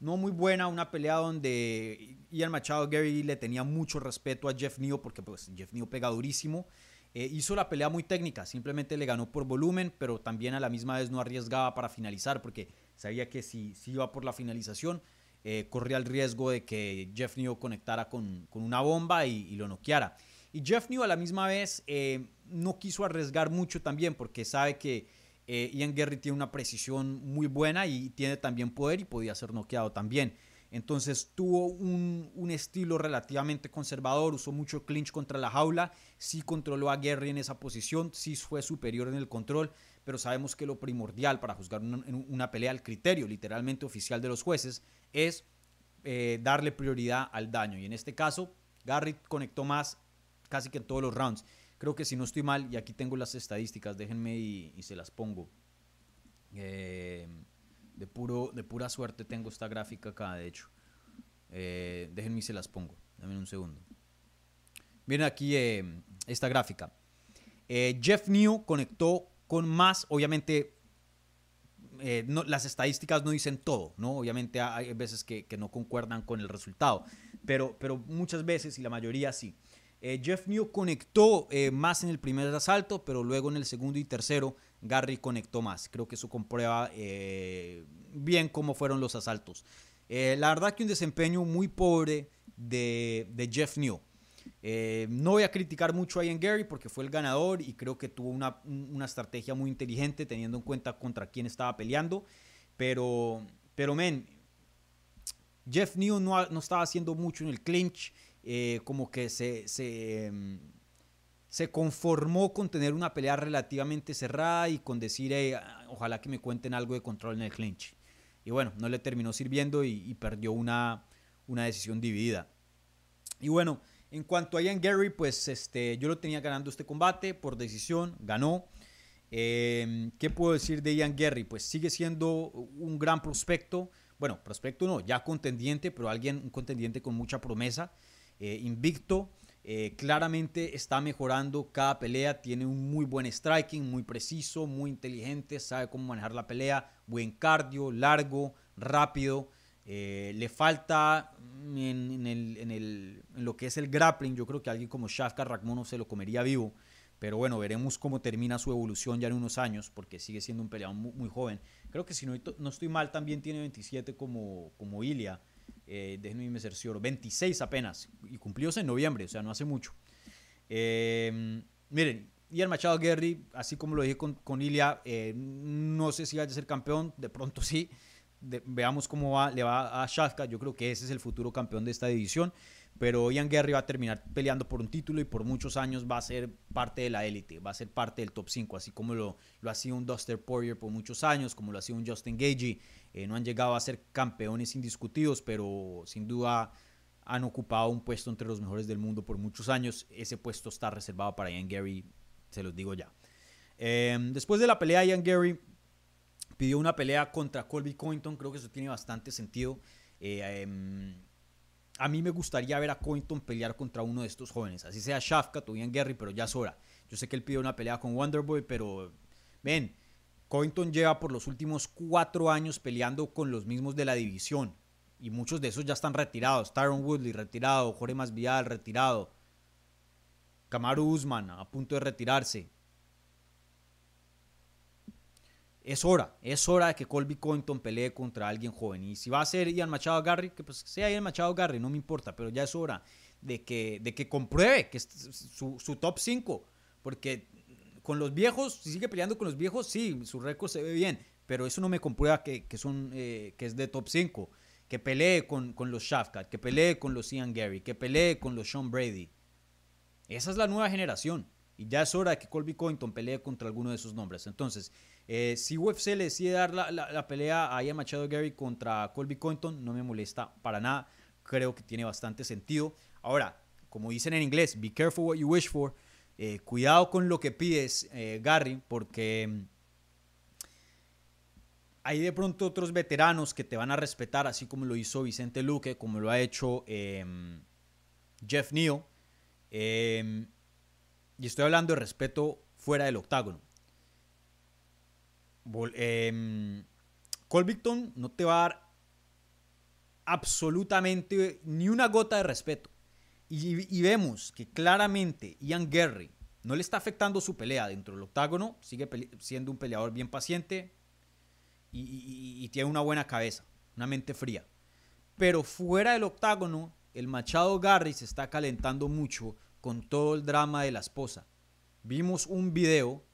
no muy buena, una pelea donde Ian Machado Gary le tenía mucho respeto a Jeff Neal porque pues Jeff Neal pega durísimo. Eh, hizo la pelea muy técnica, simplemente le ganó por volumen, pero también a la misma vez no arriesgaba para finalizar, porque sabía que si, si iba por la finalización, eh, corría el riesgo de que Jeff New conectara con, una bomba y, lo noqueara. Y Jeff New a la misma vez eh, no quiso arriesgar mucho también, porque sabe que Ian Gary tiene una precisión muy buena y tiene también poder y podía ser noqueado también. Entonces tuvo un, estilo relativamente conservador, usó mucho clinch contra la jaula, sí controló a Gary en esa posición, sí fue superior en el control, pero sabemos que lo primordial para juzgar una, pelea, el criterio literalmente oficial de los jueces, es eh, darle prioridad al daño. Y en este caso, Gary conectó más casi que en todos los rounds. Creo que si no estoy mal, y aquí tengo las estadísticas, déjenme y, se las pongo. Eh, de, puro, de pura suerte tengo esta gráfica acá, de hecho. Eh, déjenme y se las pongo. Dame un segundo. Miren aquí eh, esta gráfica. Eh, Jeff New conectó con más, obviamente, las estadísticas no dicen todo, ¿no? Obviamente hay veces que, no concuerdan con el resultado, pero, pero muchas veces y la mayoría sí. Jeff New conectó más en el primer asalto, pero luego en el segundo y tercero Gary conectó más. Creo que eso comprueba eh, bien cómo fueron los asaltos. Eh, la verdad que un desempeño muy pobre de, Jeff New. Eh, no voy a criticar mucho a Ian Gary porque fue el ganador y creo que tuvo una, estrategia muy inteligente teniendo en cuenta contra quién estaba peleando. Pero, pero men, Jeff New no, no estaba haciendo mucho en el clinch. Como que se, se em, se conformó con tener una pelea relativamente cerrada y con decir, ojalá que me cuenten algo de control en el clinch. Y bueno, no le terminó sirviendo y, perdió una, una decisión dividida. Y bueno, en cuanto a Ian Gary, pues este, yo lo tenía ganando este combate por decisión, ganó. Em, ¿Qué puedo decir de Ian Gary? Pues sigue siendo un gran prospecto. Bueno, prospecto no, ya contendiente, pero alguien, un contendiente con mucha promesa. Eh, invicto. Eh, claramente está mejorando cada pelea, tiene un muy buen striking, muy preciso, muy inteligente, sabe cómo manejar la pelea, buen cardio, largo, rápido. Eh, le falta en, lo que es el grappling, yo creo que alguien como Shafka Rakhmonov se lo comería vivo, pero bueno, veremos cómo termina su evolución ya en unos años, porque sigue siendo un peleador muy, joven. Creo que si no, no, estoy mal, también tiene 27 como, como Ilia eh, déjenme me cercioro, 26 apenas, y cumplióse en noviembre, o sea, no hace mucho. Eh, miren, y el Machado Guerri, así como lo dije con, con Ilia, eh, no sé si va a ser campeón, de pronto sí. veamos cómo va, le va a Shafka. Yo creo que ese es el futuro campeón de esta división. Pero Ian Gary va a terminar peleando por un título y por muchos años va a ser parte de la élite, va a ser parte del top 5, así como lo, lo ha sido un Duster Poirier por muchos años, como lo ha sido un Justin Gagey. Eh, no han llegado a ser campeones indiscutidos, pero sin duda han ocupado un puesto entre los mejores del mundo por muchos años. Ese puesto está reservado para Ian Gary, se los digo ya. Em, después de la pelea, Ian Gary pidió una pelea contra Colby Covington, creo que eso tiene bastante sentido. Eh, em, a mí me gustaría ver a Covington pelear contra uno de estos jóvenes, así sea Shafkat o Ian Gary, pero ya es hora. Yo sé que él pidió una pelea con Wonderboy, pero ven, Covington lleva por los últimos cuatro años peleando con los mismos de la división. Y muchos de esos ya están retirados. Tyron Woodley retirado, Jorge Masvidal retirado. Kamaru Usman a punto de retirarse. Es hora, es hora de que Colby Covington pelee contra alguien joven. Y si va a ser Ian Machado Garry, que pues sea Ian Machado Garry, no me importa, pero ya es hora de que, de que compruebe que es su, top 5. Porque con los viejos, si sigue peleando con los viejos, sí, su récord se ve bien, pero eso no me comprueba que, son, eh, que es de top 5. Que pelee con, con los Shafkat, que pelee con los Ian Gary, que pelee con los Sean Brady. Esa es la nueva generación. Y ya es hora de que Colby Covington pelee contra alguno de esos nombres. Entonces, eh, si UFC le decide dar la, pelea a Machado Gary contra Colby Covington, no me molesta para nada. Creo que tiene bastante sentido. Ahora, como dicen en inglés, be careful what you wish for. Eh, cuidado con lo que pides, eh, Gary, porque mm, hay de pronto otros veteranos que te van a respetar, así como lo hizo Vicente Luque, como lo ha hecho em, Jeff Neal. Em, y estoy hablando de respeto fuera del octágono. Eh, no te va a dar absolutamente ni una gota de respeto. Y, vemos que claramente Ian Gary no le está afectando su pelea dentro del octágono, sigue siendo un peleador bien paciente y, y, tiene una buena cabeza, una mente fría. Pero fuera del octágono, el Machado Garry se está calentando mucho con todo el drama de la esposa. Vimos un video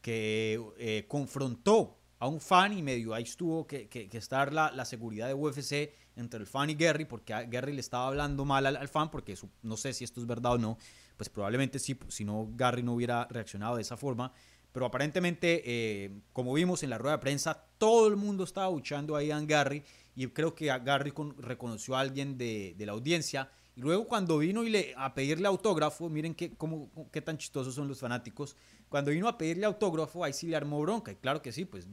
que eh, confrontó a un fan y medio ahí estuvo que, que, estar la, la, seguridad de UFC entre el fan y Gary, porque a Gary le estaba hablando mal al, fan, porque no sé si esto es verdad o no, pues probablemente sí, si no Gary no hubiera reaccionado de esa forma, pero aparentemente, eh, como vimos en la rueda de prensa, todo el mundo estaba luchando ahí a Gary y creo que a Gary reconoció a alguien de, de la audiencia y luego cuando vino y le, a pedirle autógrafo, miren qué, cómo, qué tan chistosos son los fanáticos, cuando vino a pedirle autógrafo, ahí sí le armó bronca. Y claro que sí, pues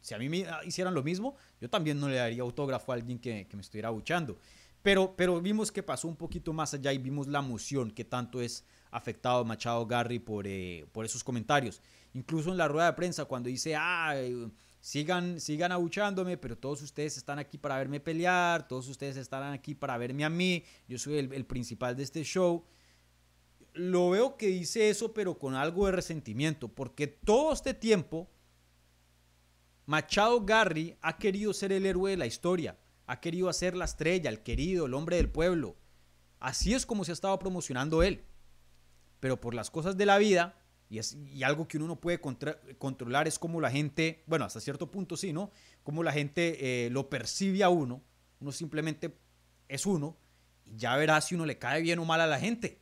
si a mí me hicieran lo mismo, yo también no le daría autógrafo a alguien que, que me estuviera abuchando. Pero, pero vimos que pasó un poquito más allá y vimos la emoción que tanto es afectado Machado Garry por, eh, por esos comentarios. Incluso en la rueda de prensa, cuando dice, ah, sigan, sigan abuchándome, pero todos ustedes están aquí para verme pelear, todos ustedes están aquí para verme a mí, yo soy el, principal de este show. Lo veo que dice eso, pero con algo de resentimiento, porque todo este tiempo Machado Garry ha querido ser el héroe de la historia, ha querido hacer la estrella, el querido, el hombre del pueblo. Así es como se ha estado promocionando él. Pero por las cosas de la vida, y, algo que uno no puede controlar es cómo la gente, bueno, hasta cierto punto sí, ¿no? Cómo la gente eh, lo percibe a uno. Uno simplemente es uno y ya verá si uno le cae bien o mal a la gente.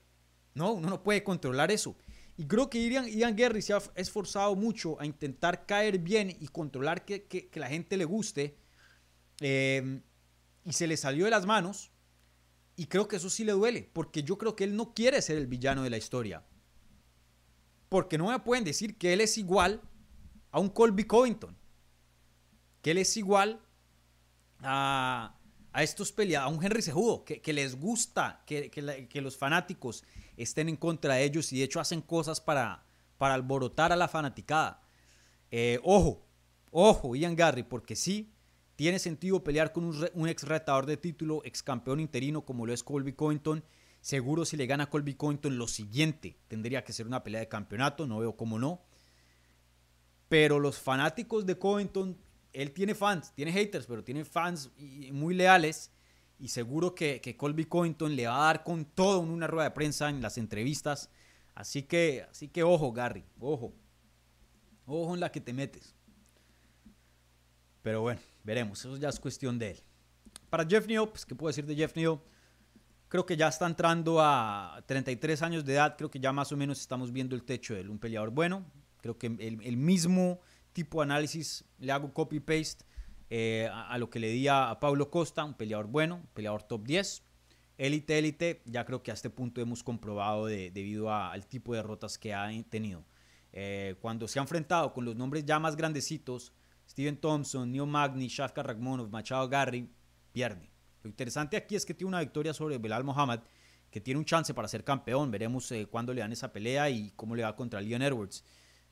No, uno no puede controlar eso. Y creo que Ian, Ian Gary se ha esforzado mucho a intentar caer bien y controlar que, que, la gente le guste. Em, y se le salió de las manos. Y creo que eso sí le duele, porque yo creo que él no quiere ser el villano de la historia. Porque no me pueden decir que él es igual a un Colby Covington. Que él es igual a, estos peleadores, a un Henry Sejudo, que, les gusta que, los fanáticos estén en contra de ellos y de hecho hacen cosas para, para alborotar a la fanaticada. Eh, ojo, ojo, Ian Garry, porque sí, tiene sentido pelear con un, ex retador de título, ex campeón interino como lo es Colby Covington Seguro si le gana Colby Covington, lo siguiente tendría que ser una pelea de campeonato, no veo cómo no. Pero los fanáticos de Covington, él tiene fans, tiene haters, pero tiene fans muy leales. Y seguro que, que Colby Covington le va a dar con todo en una rueda de prensa, en las entrevistas. Así que, así que ojo, Gary, ojo. Ojo en la que te metes. Pero bueno, veremos, eso ya es cuestión de él. Para Jeff Neal, pues, ¿qué puedo decir de Jeff Neal? creo que ya está entrando a 33 años de edad, creo que ya más o menos estamos viendo el techo de él. Un peleador bueno, creo que el, mismo tipo de análisis le hago copy-paste eh, a, lo que le di a, Pablo Costa, un peleador bueno, un peleador top 10. Élite, élite, ya creo que a este punto hemos comprobado debido al tipo de derrotas que ha tenido. Eh, cuando se ha enfrentado con los nombres ya más grandecitos, Steven Thompson, Neil Magny, Shafka Ragmonov, Machado Garry, pierde. Lo interesante aquí es que tiene una victoria sobre Belal Mohamed, que tiene un chance para ser campeón. Veremos eh, cuándo le dan esa pelea y cómo le va contra Leon Edwards.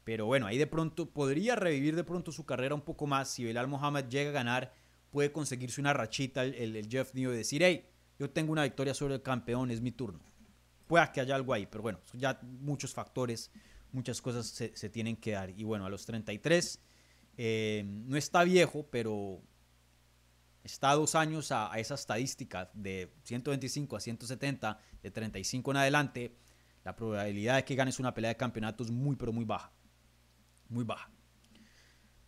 Pero bueno, ahí de pronto podría revivir de pronto su carrera un poco más. Si Belal Mohamed llega a ganar, puede conseguirse una rachita el, Jeff New y decir, hey, yo tengo una victoria sobre el campeón, es mi turno. Pueda que haya algo ahí, pero bueno, ya muchos factores, muchas cosas se, tienen que dar. Y bueno, a los 33, eh, no está viejo, pero está dos años a, esa estadística de 125 a 170, de 35 en adelante, la probabilidad de que ganes una pelea de campeonato es muy, pero muy baja. Muy baja.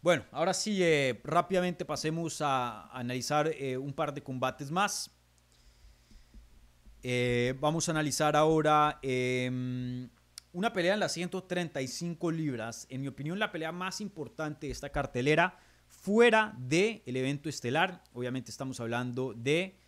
Bueno, ahora sí, eh, rápidamente pasemos a, analizar eh, un par de combates más. Eh, vamos a analizar ahora em, una pelea en las 135 libras. En mi opinión, la pelea más importante de esta cartelera fuera del el evento estelar. Obviamente estamos hablando de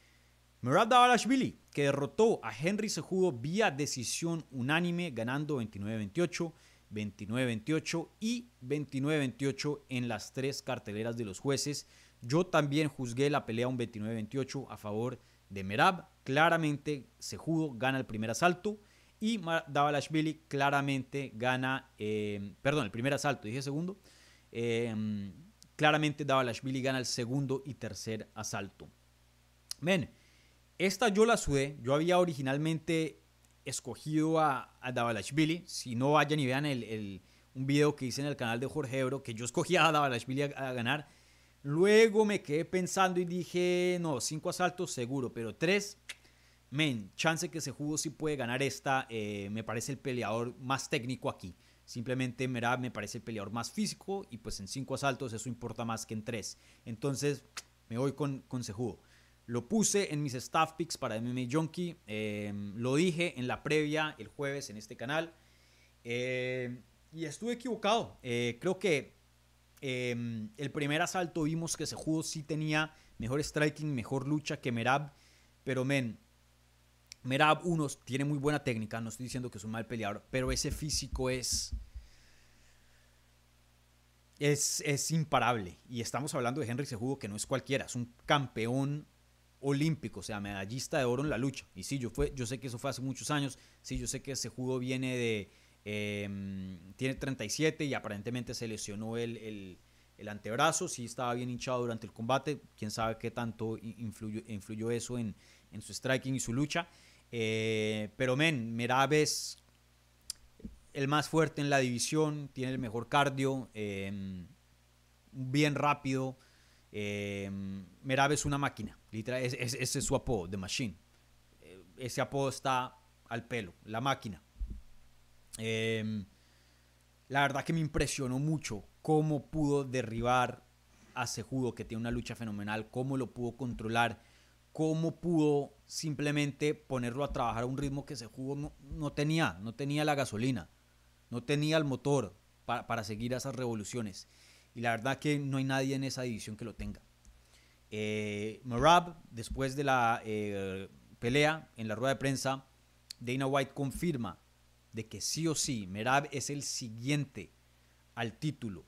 Merab Davalashvili, que derrotó a Henry Sejudo vía decisión unánime, ganando 29-28, 29-28 y 29-28 en las tres carteleras de los jueces. Yo también juzgué la pelea un 29-28 a favor de Merab. Claramente Sejudo gana el primer asalto y Davalashvili claramente gana, eh, perdón, el primer asalto, dije segundo. Eh, Claramente Davalashvili gana el segundo y tercer asalto. Men, esta yo la sudé. Yo había originalmente escogido a, a Davalashvili. Si no vayan y vean el, un video que hice en el canal de Jorge Ebro, que yo escogía a Davalashvili a, ganar. Luego me quedé pensando y dije, no, cinco asaltos seguro, pero tres, men, chance que se jugó si puede ganar esta. Eh, me parece el peleador más técnico aquí. Simplemente Merab me parece el peleador más físico y pues en cinco asaltos eso importa más que en tres. Entonces me voy con, con Lo puse en mis staff picks para MMA Junkie. Em, lo dije en la previa el jueves en este canal. Em, y estuve equivocado. Eh, creo que em, el primer asalto vimos que Sejudo sí tenía mejor striking, mejor lucha que Merab. Pero men, Merab, uno, tiene muy buena técnica, no estoy diciendo que es un mal peleador, pero ese físico es, es, es imparable. Y estamos hablando de Henry Sejudo, que no es cualquiera, es un campeón olímpico, o sea, medallista de oro en la lucha. Y sí, yo, fue, yo sé que eso fue hace muchos años, sí, yo sé que Sejudo viene de... Em, tiene 37 y aparentemente se lesionó el, el, antebrazo, sí estaba bien hinchado durante el combate, quién sabe qué tanto influyó, eso en, en su striking y su lucha. Eh, pero, men, Merab es el más fuerte en la división, tiene el mejor cardio, em, bien rápido. Eh, Merab es una máquina, literal, ese es, su apodo, The Machine. Eh, ese apodo está al pelo, la máquina. Em, la verdad que me impresionó mucho cómo pudo derribar a Sejudo, que tiene una lucha fenomenal, cómo lo pudo controlar cómo pudo simplemente ponerlo a trabajar a un ritmo que ese jugo no, tenía, no tenía la gasolina, no tenía el motor para, seguir esas revoluciones. Y la verdad que no hay nadie en esa división que lo tenga. Eh, Marab, después de la eh, pelea en la rueda de prensa, Dana White confirma de que sí o sí, Merab es el siguiente al título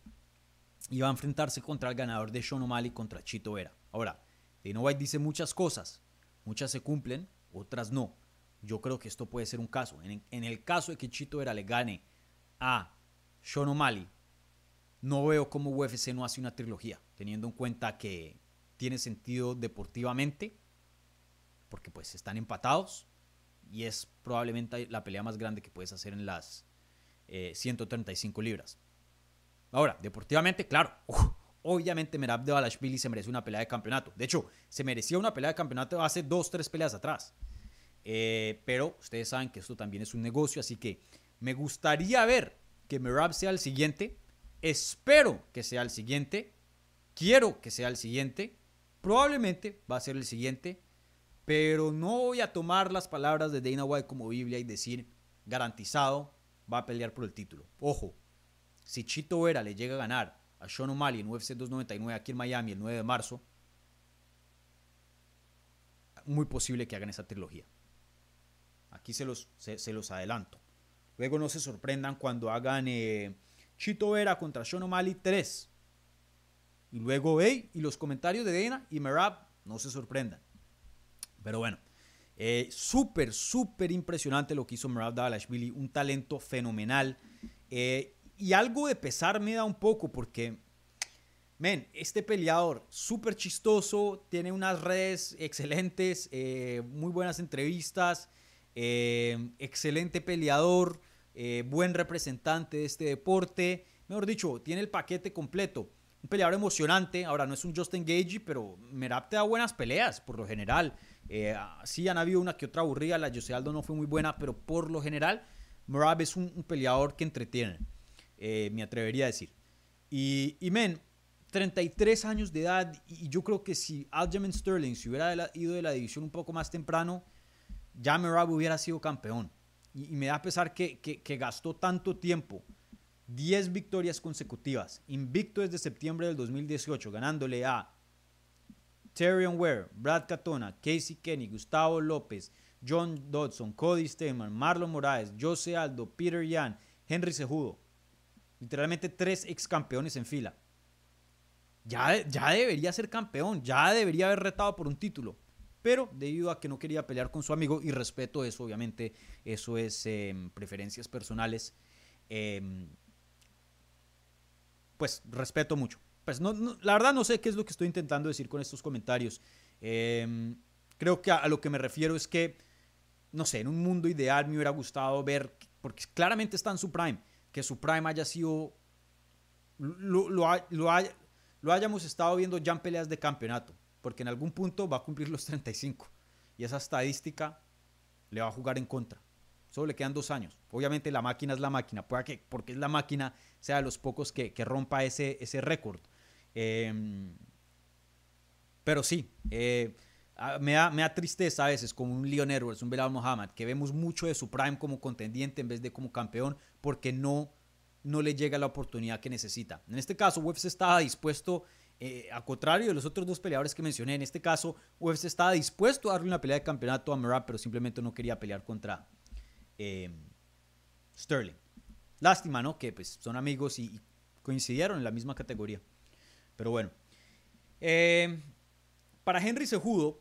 y va a enfrentarse contra el ganador de Sean O'Malley contra Chito Vera. Ahora, Dana White dice muchas cosas, muchas se cumplen, otras no. Yo creo que esto puede ser un caso. En, el caso de que Chito Vera le gane a Sean O'Malley, no veo cómo UFC no hace una trilogía, teniendo en cuenta que tiene sentido deportivamente, porque pues están empatados y es probablemente la pelea más grande que puedes hacer en las 135 eh, libras. Ahora, deportivamente, claro, Obviamente Merab de Balashvili se merece una pelea de campeonato. De hecho, se merecía una pelea de campeonato hace dos, tres peleas atrás. Eh, pero ustedes saben que esto también es un negocio, así que me gustaría ver que Merab sea el siguiente. Espero que sea el siguiente. Quiero que sea el siguiente. Probablemente va a ser el siguiente. Pero no voy a tomar las palabras de Dana White como Biblia y decir garantizado va a pelear por el título. Ojo, si Chito Vera le llega a ganar a Sean O'Malley en UFC 299 aquí en Miami el 9 de marzo, muy posible que hagan esa trilogía. Aquí se los, se, los adelanto. Luego no se sorprendan cuando hagan eh, Chito Vera contra Sean O'Malley 3. Y luego, hey, y los comentarios de Dana y Merab, no se sorprendan. Pero bueno, eh, súper, súper impresionante lo que hizo Merab Dalashvili, un talento fenomenal. Eh, y algo de pesar me da un poco porque, men, este peleador súper chistoso, tiene unas redes excelentes, eh, muy buenas entrevistas, excelente peleador, buen representante de este deporte. Mejor dicho, tiene el paquete completo un peleador emocionante. Ahora no es un Justin Gage, pero Merab te da buenas peleas por lo general. Eh, sí han habido una que otra aburrida, la Jose Aldo no fue muy buena, pero por lo general Merab es un, peleador que entretiene, eh, me atrevería a decir. Y, y, men, 33 años de edad, y yo creo que si Aljamain Sterling se hubiera ido de la división un poco más temprano, ya Merab hubiera sido campeón. Y, me da pesar que, que, gastó tanto tiempo 10 victorias consecutivas, invicto desde septiembre del 2018, ganándole a Tyrion Ware, Brad Catona, Casey Kenny, Gustavo López, John Dodson, Cody Steinman, Marlon Moraes, Jose Aldo, Peter Yan, Henry Sejudo. Literalmente tres ex campeones en fila. Ya, ya debería ser campeón, ya debería haber retado por un título. Pero debido a que no quería pelear con su amigo, y respeto eso, obviamente, eso es em, preferencias personales. Eh, pues respeto mucho. Pues no, la verdad no sé qué es lo que estoy intentando decir con estos comentarios. Em, creo que a, lo que me refiero es que, no sé, en un mundo ideal me hubiera gustado ver, porque claramente está en su prime, que su prime haya sido, lo, lo, lo hayamos estado viendo ya en peleas de campeonato, porque en algún punto va a cumplir los 35 y esa estadística le va a jugar en contra. Solo le quedan dos años. Obviamente la máquina es la máquina, que porque es la máquina sea de los pocos que, rompa ese, ese récord. Em, pero sí, eh, me, da, me, da, tristeza a veces como un Leon Edwards, un Belal Muhammad, que vemos mucho de su prime como contendiente en vez de como campeón porque no, no le llega la oportunidad que necesita. En este caso, UFC estaba dispuesto, eh, a contrario de los otros dos peleadores que mencioné, en este caso, UFC estaba dispuesto a darle una pelea de campeonato a Merab, pero simplemente no quería pelear contra, Em, Sterling. Lástima, ¿no? Que pues son amigos y, coincidieron en la misma categoría. Pero bueno. Em, para Henry Sejudo,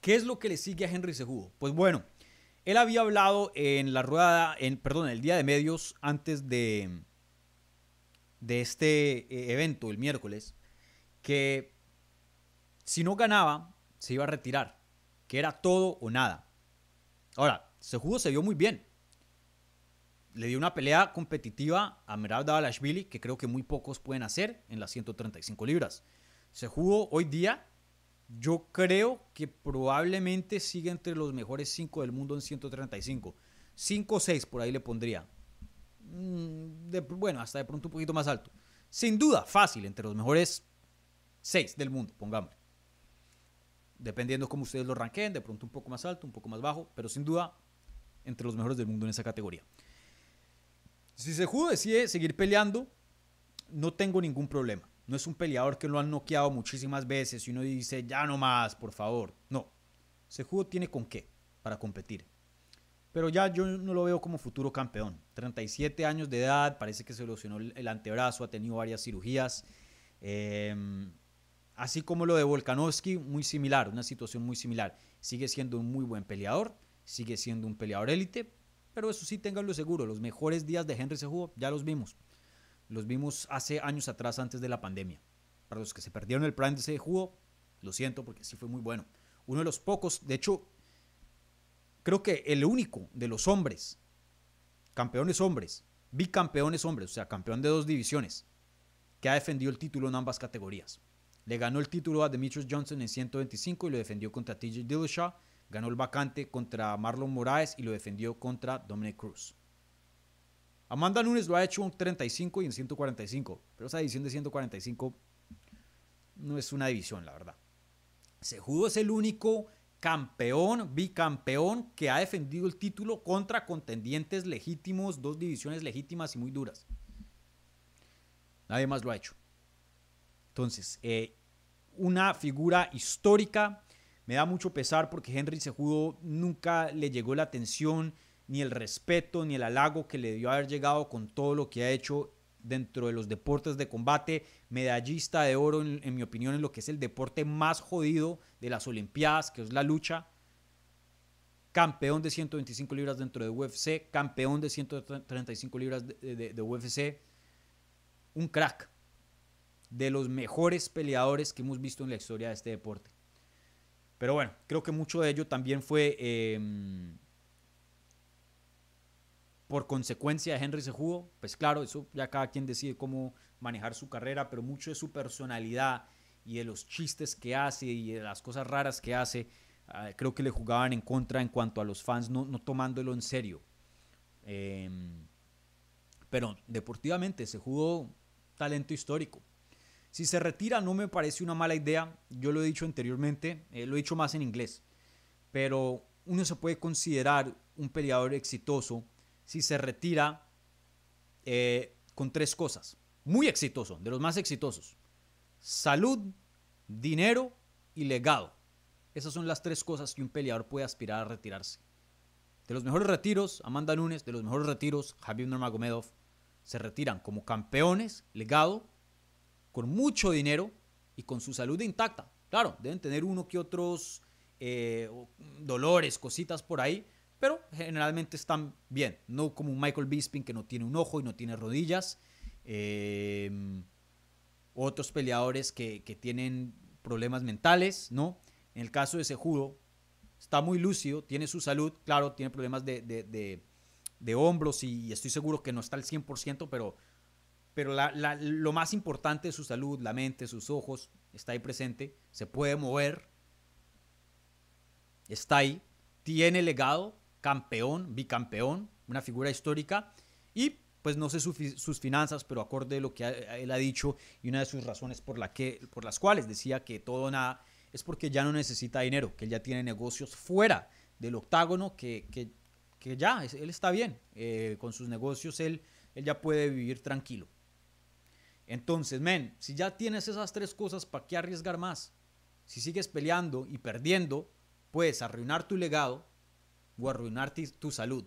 ¿qué es lo que le sigue a Henry Sejudo? Pues bueno, él había hablado en la rueda, en, perdón, el día de medios antes de, de este eh, evento, el miércoles, que si no ganaba, se iba a retirar, que era todo o nada. Ahora, Sejudo se vio muy bien. Le dio una pelea competitiva a Merab Davalashvili que creo que muy pocos pueden hacer en las 135 libras. Sejudo hoy día yo creo que probablemente sigue entre los mejores 5 del mundo en 135. 5 o 6 por ahí le pondría. Mm, bueno, hasta de pronto un poquito más alto. Sin duda, fácil, entre los mejores 6 del mundo, pongamos. Dependiendo cómo ustedes lo ranqueen, de pronto un poco más alto, un poco más bajo, pero sin duda entre los mejores del mundo en esa categoría. Si Sejudo decide seguir peleando, no tengo ningún problema. No es un peleador que lo han noqueado muchísimas veces y uno dice, ya no más, por favor. No. Sejudo tiene con qué para competir. Pero ya yo no lo veo como futuro campeón. 37 años de edad, parece que se lesionó el antebrazo, ha tenido varias cirugías. Em, así como lo de Volkanovski, muy similar, una situación muy similar. Sigue siendo un muy buen peleador sigue siendo un peleador élite, pero eso sí, ténganlo seguro, los mejores días de Henry Cejudo ya los vimos. Los vimos hace años atrás, antes de la pandemia. Para los que se perdieron el prime de Cejudo, lo siento porque sí fue muy bueno. Uno de los pocos, de hecho, creo que el único de los hombres, campeones hombres, bicampeones hombres, o sea, campeón de dos divisiones, que ha defendido el título en ambas categorías. Le ganó el título a Demetrius Johnson en 125 y lo defendió contra TJ Dillashaw Ganó el vacante contra Marlon Moraes y lo defendió contra Dominic Cruz. Amanda Nunes lo ha hecho en 35 y en 145, pero esa división de 145 no es una división, la verdad. Sejudo es el único campeón, bicampeón que ha defendido el título contra contendientes legítimos, dos divisiones legítimas y muy duras. Nadie más lo ha hecho. Entonces, eh, una figura histórica. Me da mucho pesar porque Henry Sejudo nunca le llegó la atención, ni el respeto, ni el halago que le dio haber llegado con todo lo que ha hecho dentro de los deportes de combate, medallista de oro, en, mi opinión, en lo que es el deporte más jodido de las Olimpiadas, que es la lucha. Campeón de 125 libras dentro de UFC, campeón de 135 libras de, de UFC. Un crack. De los mejores peleadores que hemos visto en la historia de este deporte. Pero bueno, creo que mucho de ello también fue em, por consecuencia Henry Sejudo, pues claro, eso ya cada quien decide cómo manejar su carrera, pero mucho de su personalidad y de los chistes que hace y de las cosas raras que hace, ah, creo que le jugaban en contra en cuanto a los fans no, tomándolo en serio. Em, pero deportivamente se jugó talento histórico. Si se retira no me parece una mala idea, yo lo he dicho anteriormente, eh, lo he dicho más en inglés, pero uno se puede considerar un peleador exitoso si se retira eh, con tres cosas. Muy exitoso, de los más exitosos. Salud, dinero y legado. Esas son las tres cosas que un peleador puede aspirar a retirarse. De los mejores retiros, Amanda Nunes, de los mejores retiros, Javier Nurmagomedov, se retiran como campeones, legado, con mucho dinero y con su salud intacta. Claro, deben tener uno que otros eh, dolores, cositas por ahí, pero generalmente están bien, no como Michael Bisping que no tiene un ojo y no tiene rodillas. Em, otros peleadores que, tienen problemas mentales, ¿no? En el caso de Sejudo, está muy lúcido, tiene su salud, claro, tiene problemas de, hombros y estoy seguro que no está al 100%, pero, pero lo más importante es su salud, la mente, sus ojos, está ahí presente, se puede mover, está ahí, tiene legado, campeón, bicampeón, una figura histórica y pues no sé sus finanzas, pero acorde a lo que él ha dicho y una de sus razones por, la que, por las cuales decía que todo nada es porque ya no necesita dinero, que él ya tiene negocios fuera del octágono, que, que, ya, él está bien, eh, con sus negocios él, él ya puede vivir tranquilo. Entonces, men, si ya tienes esas tres cosas, ¿para qué arriesgar más? Si sigues peleando y perdiendo, puedes arruinar tu legado, o arruinar tu salud.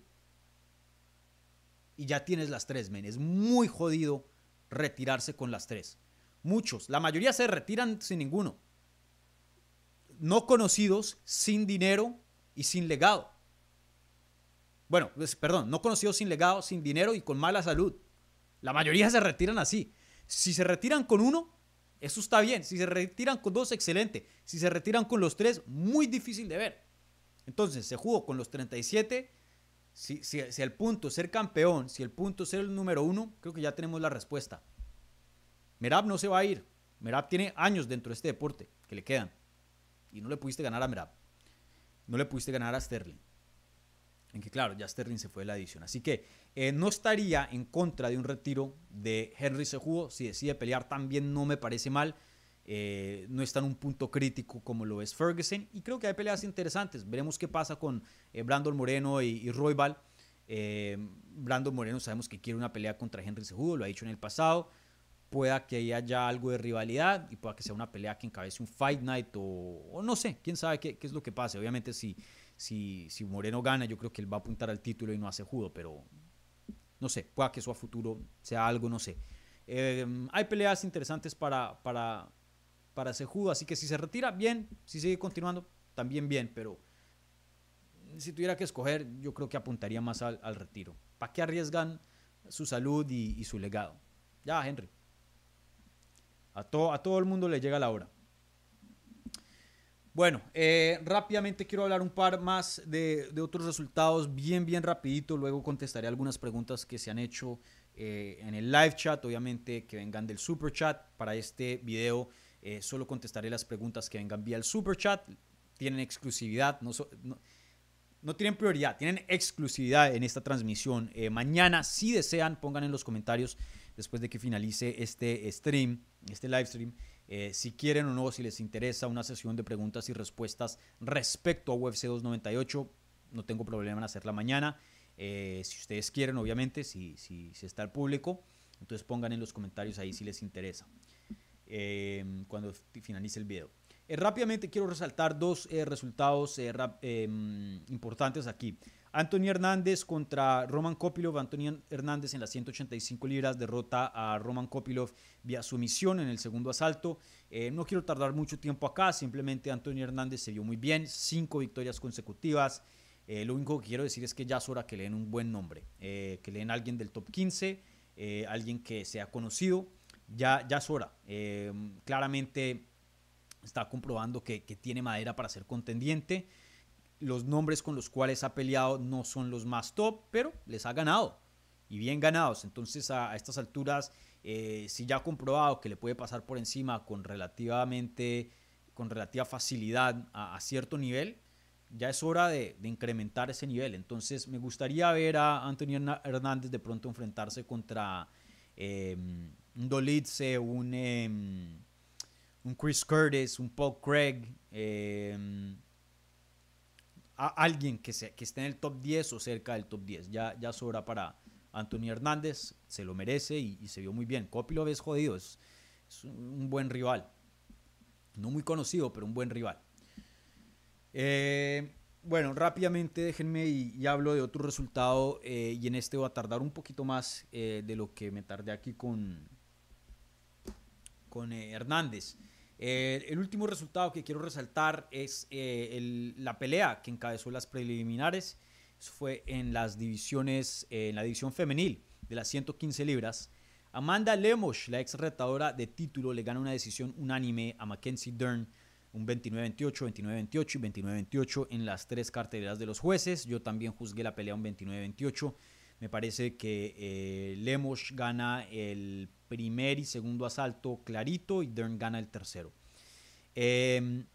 Y ya tienes las tres, men. Es muy jodido retirarse con las tres. Muchos, la mayoría se retiran sin ninguno. No conocidos, sin dinero y sin legado. Bueno, pues, perdón, no conocidos sin legado, sin dinero y con mala salud. La mayoría se retiran así. Si se retiran con uno, eso está bien. Si se retiran con dos, excelente. Si se retiran con los tres, muy difícil de ver. Entonces, se jugó con los 37. Si, si, si, el punto es ser campeón, si el punto es ser el número uno, creo que ya tenemos la respuesta. Merab no se va a ir. Merab tiene años dentro de este deporte que le quedan. Y no le pudiste ganar a Merab. No le pudiste ganar a Sterling. En que claro, ya Sterling se fue de la edición. Así que eh, no estaría en contra de un retiro de Henry Sejudo. Si decide pelear también no me parece mal. Eh, no está en un punto crítico como lo es Ferguson. Y creo que hay peleas interesantes. Veremos qué pasa con eh, Brandon Moreno y, y Roybal. Eh, Brandon Moreno sabemos que quiere una pelea contra Henry Sejudo, lo ha dicho en el pasado. Pueda que haya algo de rivalidad y pueda que sea una pelea que encabece un Fight Night o, no sé, quién sabe qué, es lo que pase. Obviamente, si, si, si Moreno gana, yo creo que él va a apuntar al título y no hace judo, pero no sé, pueda que eso a futuro sea algo, no sé. hay peleas interesantes para, para, para Sejudo. Así que si se retira, bien. Si sigue continuando, también bien. Pero si tuviera que escoger, yo creo que apuntaría más al, retiro. ¿Para qué arriesgan su salud y, su legado? Ya, Henry. A, a todo el mundo le llega la hora. Bueno, eh, rápidamente quiero hablar un par más de, otros resultados, bien, bien rapidito. Luego contestaré algunas preguntas que se han hecho eh, en el live chat, obviamente que vengan del super chat para este video. Eh, solo contestaré las preguntas que vengan vía el super chat. Tienen exclusividad, no, tienen prioridad, tienen exclusividad en esta transmisión. Eh, mañana, si desean, pongan en los comentarios después de que finalice este stream, este live stream, eh, si quieren o no, si les interesa una sesión de preguntas y respuestas respecto a UFC 298, no tengo problema en hacerla mañana. Si ustedes quieren, obviamente, si, si, si, está el público, entonces pongan en los comentarios ahí si les interesa eh, cuando finalice el video. rápidamente quiero resaltar dos resultados importantes aquí. Anthony Hernández contra Roman Kopilov. Anthony Hernández en las 185 libras derrota a Roman Kopilov vía sumisión en el segundo asalto. Eh, no quiero tardar mucho tiempo acá, simplemente Anthony Hernández se vio muy bien, cinco victorias consecutivas. Eh, lo único que quiero decir es que ya es hora que le den un buen nombre, eh, que le den a alguien del top 15, alguien que sea conocido. Ya, ya es hora. claramente está comprobando que, tiene madera para ser contendiente los nombres con los cuales ha peleado no son los más top, pero les ha ganado y bien ganados. Entonces a, estas alturas, eh, si ya ha comprobado que le puede pasar por encima con relativamente, con relativa facilidad a, cierto nivel, ya es hora de, incrementar ese nivel. Entonces me gustaría ver a Antonio Hernández de pronto enfrentarse contra eh, un Dolitze, un, em, un Chris Curtis, un Paul Craig. Eh, a alguien que, se, que esté en el top 10 o cerca del top 10. Ya, ya sobra para Antonio Hernández, se lo merece y, se vio muy bien. Kopilov es jodido, es, un buen rival. No muy conocido, pero un buen rival. Eh, bueno, rápidamente déjenme y, hablo de otro resultado eh, y en este voy a tardar un poquito más eh, de lo que me tardé aquí con, con Hernández. Eh, el último resultado que quiero resaltar es eh, la pelea que encabezó las preliminares. fue en las divisiones, eh, en la división femenil de las 115 libras. Amanda Lemos, la ex retadora de título, le gana una decisión unánime a Mackenzie Dern, un 29-28, 29-28 y 29-28 en las tres carteleras de los jueces. Yo también juzgué la pelea un 29-28. Me parece que Lemos gana el primer y segundo asalto clarito y Dern gana el tercero. Em,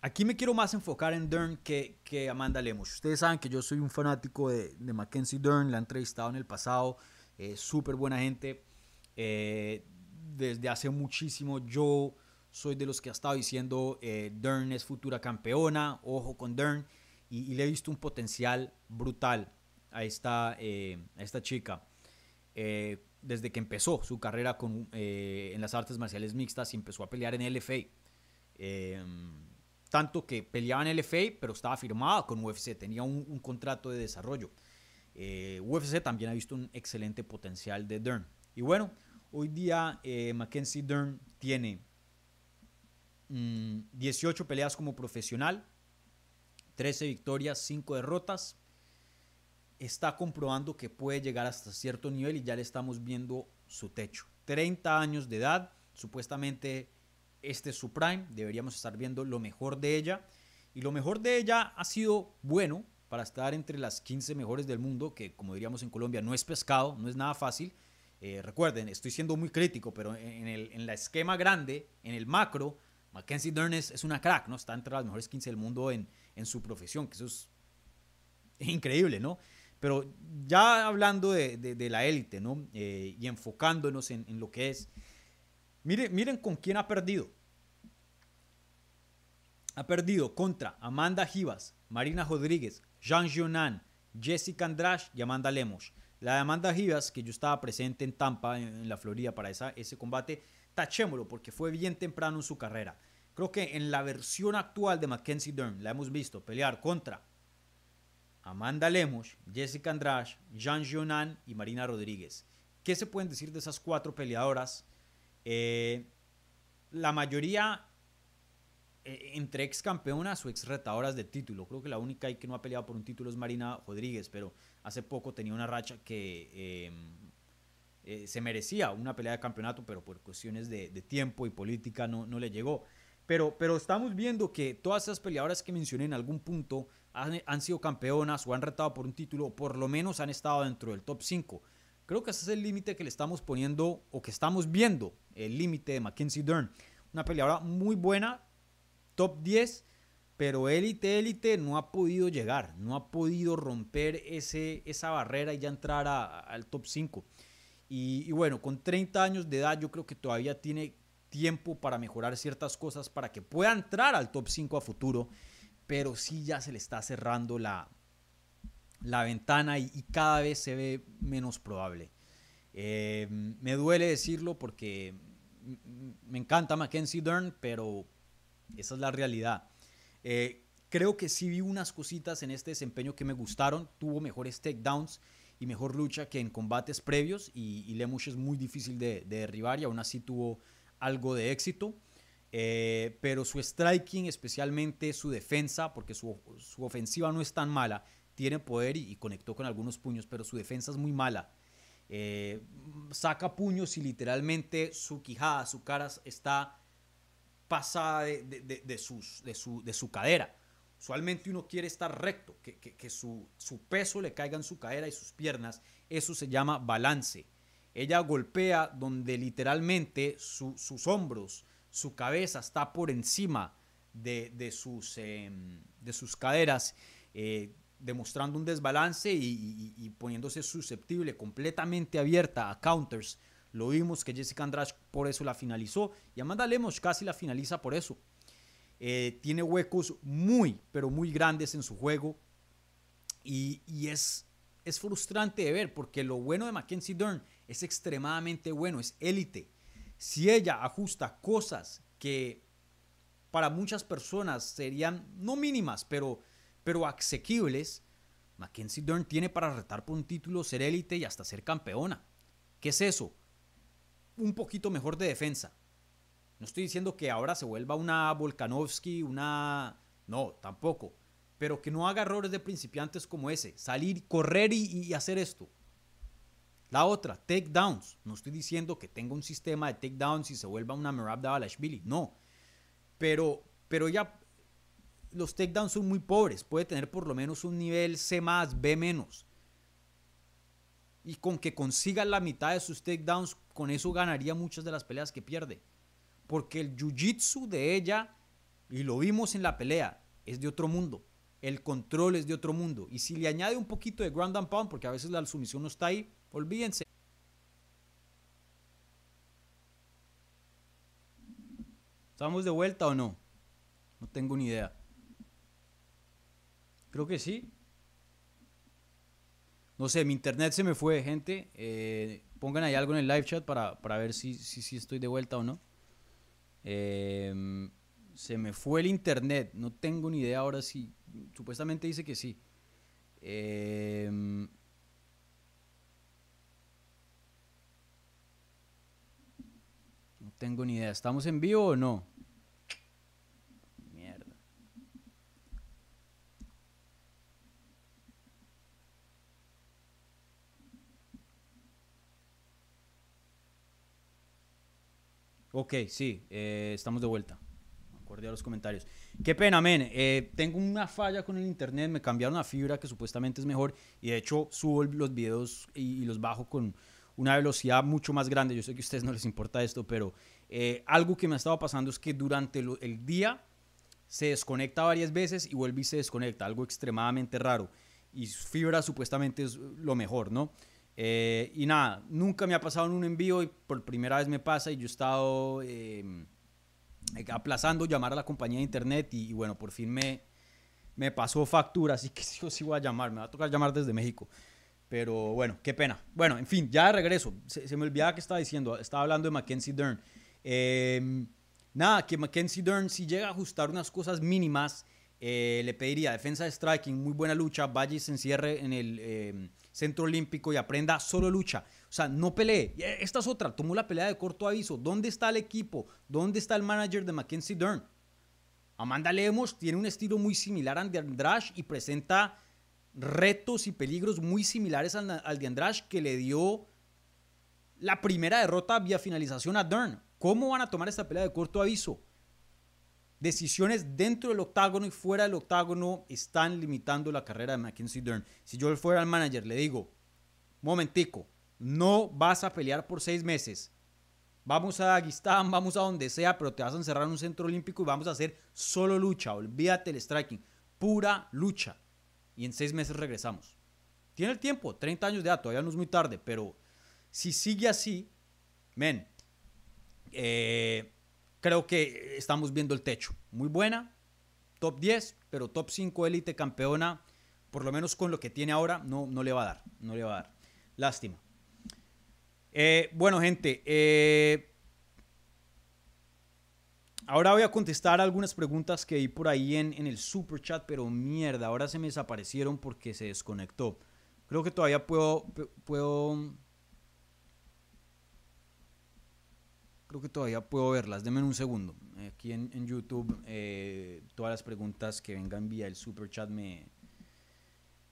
aquí me quiero más enfocar en Dern que, que Amanda Lemos. Ustedes saben que yo soy un fanático de, de Mackenzie Dern, la he entrevistado en el pasado, eh, súper buena gente. Eh, desde hace muchísimo yo soy de los que ha estado diciendo eh, Dern es futura campeona, ojo con Dern, y, le he visto un potencial brutal a esta, a esta chica. Eh, desde que empezó su carrera con, eh, en las artes marciales mixtas y empezó a pelear en LFA. Eh, tanto que peleaba en LFA, pero estaba firmada con UFC, tenía un, contrato de desarrollo. UFC también ha visto un excelente potencial de Dern. Y bueno, hoy día Mackenzie Dern tiene 18 mm, peleas como profesional, 13 victorias, 5 derrotas está comprobando que puede llegar hasta cierto nivel y ya le estamos viendo su techo. 30 años de edad, supuestamente este es su prime, deberíamos estar viendo lo mejor de ella. Y lo mejor de ella ha sido bueno para estar entre las 15 mejores del mundo, que como diríamos en Colombia no es pescado, no es nada fácil. Eh, recuerden, estoy siendo muy crítico, pero en el, en esquema grande, en el macro, Mackenzie Dern es, una crack, ¿no? Está entre las mejores 15 del mundo en, en su profesión, que eso es increíble, ¿no? Pero ya hablando de, la élite, ¿no? Eh, y enfocándonos en, lo que es. Miren, miren con quién ha perdido. Ha perdido contra Amanda Givas, Marina Rodríguez, Jean Jonan, Jessica Andrash y Amanda Lemos. La de Amanda Givas, que yo estaba presente en Tampa, en, la Florida, para esa, ese combate, tachémoslo porque fue bien temprano en su carrera. Creo que en la versión actual de Mackenzie Dern la hemos visto pelear contra Amanda Lemos, Jessica Andrade, Jean Jonan y Marina Rodríguez. ¿Qué se pueden decir de esas cuatro peleadoras? Eh, la mayoría eh, entre ex campeonas o ex retadoras de título. Creo que la única que no ha peleado por un título es Marina Rodríguez, pero hace poco tenía una racha que eh, se merecía una pelea de campeonato, pero por cuestiones de, tiempo y política no, no le llegó. Pero, pero estamos viendo que todas esas peleadoras que mencioné en algún punto han, sido campeonas o han retado por un título, o por lo menos han estado dentro del top 5. Creo que ese es el límite que le estamos poniendo o que estamos viendo, el límite de Mackenzie Dern. Una peleadora muy buena, top 10, pero élite, élite no ha podido llegar, no ha podido romper ese, esa barrera y ya entrar al top 5. Y, bueno, con 30 años de edad yo creo que todavía tiene tiempo para mejorar ciertas cosas para que pueda entrar al top 5 a futuro, pero sí ya se le está cerrando la, la ventana y, cada vez se ve menos probable. Eh, me duele decirlo porque me encanta Mackenzie Dern, pero esa es la realidad. Eh, creo que sí vi unas cositas en este desempeño que me gustaron. Tuvo mejores takedowns y mejor lucha que en combates previos. Y, y Lemush es muy difícil de, derribar y aún así tuvo algo de éxito. Eh, pero su striking, especialmente su defensa, porque su, ofensiva no es tan mala, tiene poder y, conectó con algunos puños, pero su defensa es muy mala. Eh, saca puños y literalmente su quijada, su cara está pasada de, sus, de, su, de su cadera. Usualmente uno quiere estar recto, que, su, peso le caiga en su cadera y sus piernas. Eso se llama balance. Ella golpea donde literalmente sus hombros, su cabeza está por encima de, sus, em, de sus caderas, eh, demostrando un desbalance y, poniéndose susceptible, completamente abierta a counters. Lo vimos que Jessica Andrade por eso la finalizó y Amanda Lemos casi la finaliza por eso. Eh, tiene huecos muy, pero muy grandes en su juego. Y, es, es frustrante de ver porque lo bueno de Mackenzie Dern es extremadamente bueno, es élite. Si ella ajusta cosas que para muchas personas serían no mínimas, pero, pero asequibles, Mackenzie Dern tiene para retar por un título, ser élite y hasta ser campeona. ¿Qué es eso? Un poquito mejor de defensa, no estoy diciendo que ahora se vuelva una Volkanovski, una... No, tampoco. Pero que no haga errores de principiantes como ese. Salir, correr y, hacer esto. La otra, takedowns. No estoy diciendo que tenga un sistema de takedowns y se vuelva una Merab Balashvili. No. Pero, pero ya los takedowns son muy pobres. Puede tener por lo menos un nivel C más, B menos. Y con que consiga la mitad de sus takedowns, con eso ganaría muchas de las peleas que pierde porque el jiu-jitsu de ella, y lo vimos en la pelea, es de otro mundo. El control es de otro mundo. Y si le añade un poquito de ground and pound, porque a veces la sumisión no está ahí, olvídense. ¿Estamos de vuelta o no? No tengo ni idea. Creo que sí. No sé, mi internet se me fue, gente. Eh, pongan ahí algo en el live chat para, ver si, si, estoy de vuelta o no. Em, se me fue el internet, no tengo ni idea ahora si. Supuestamente dice que sí. Em, tengo ni idea. ¿Estamos en vivo o no? Mierda. Ok, sí, eh, estamos de vuelta. Acordé a los comentarios. Qué pena, men. Eh, tengo una falla con el internet. Me cambiaron a fibra que supuestamente es mejor. Y de hecho, subo los videos y, los bajo con una velocidad mucho más grande. Yo sé que a ustedes no les importa esto, pero eh, algo que me ha estado pasando es que durante el día se desconecta varias veces y vuelve y se desconecta. Algo extremadamente raro. Y fibra supuestamente es lo mejor, ¿no? Eh, y nada, nunca me ha pasado en un envío y por primera vez me pasa y yo he estado em, aplazando llamar a la compañía de internet y, bueno, por fin me, me pasó factura, así que sí, sí voy a llamar, me va a tocar llamar desde México. Pero bueno, qué pena. Bueno, en fin, ya de regreso. Se, me olvidaba que estaba diciendo, estaba hablando de Mackenzie Dern. Em, nada, que Mackenzie Dern si llega a ajustar unas cosas mínimas, eh, le pediría defensa de striking, muy buena lucha, y se encierre en el em, centro olímpico y aprenda solo lucha. O sea, no pelee. Esta es otra, tomó la pelea de corto aviso. ¿Dónde está el equipo? ¿Dónde está el manager de Mackenzie Dern? Amanda Lemos tiene un estilo muy similar de Andrash y presenta retos y peligros muy similares al, al de Andrash que le dio la primera derrota vía finalización a Dern. ¿Cómo van a tomar esta pelea de corto aviso? decisiones dentro del octágono y fuera del octágono están limitando la carrera de Mackenzie Dern. Si yo fuera el manager, le digo, momentico, no vas a pelear por seis meses. Vamos a Dagestán, vamos a donde sea, pero te vas a encerrar en un centro olímpico y vamos a hacer solo lucha. Olvídate el striking. Pura lucha. Y en seis meses regresamos. Tiene el tiempo, 30 años de edad, todavía no es muy tarde, pero Si sigue así, men, eh, creo que estamos viendo el techo. Muy buena, top 10, pero top 5 élite campeona, por lo menos con lo que tiene ahora, no, no le va a dar. No le va a dar. Lástima. Eh, bueno, gente, eh, ahora voy a contestar algunas preguntas que vi por ahí en, en el super chat, pero mierda, ahora se me desaparecieron porque se desconectó. Creo que todavía puedo, puedo creo que todavía puedo verlas. Denme un segundo. Aquí en, YouTube, eh, todas las preguntas que vengan vía el super chat me,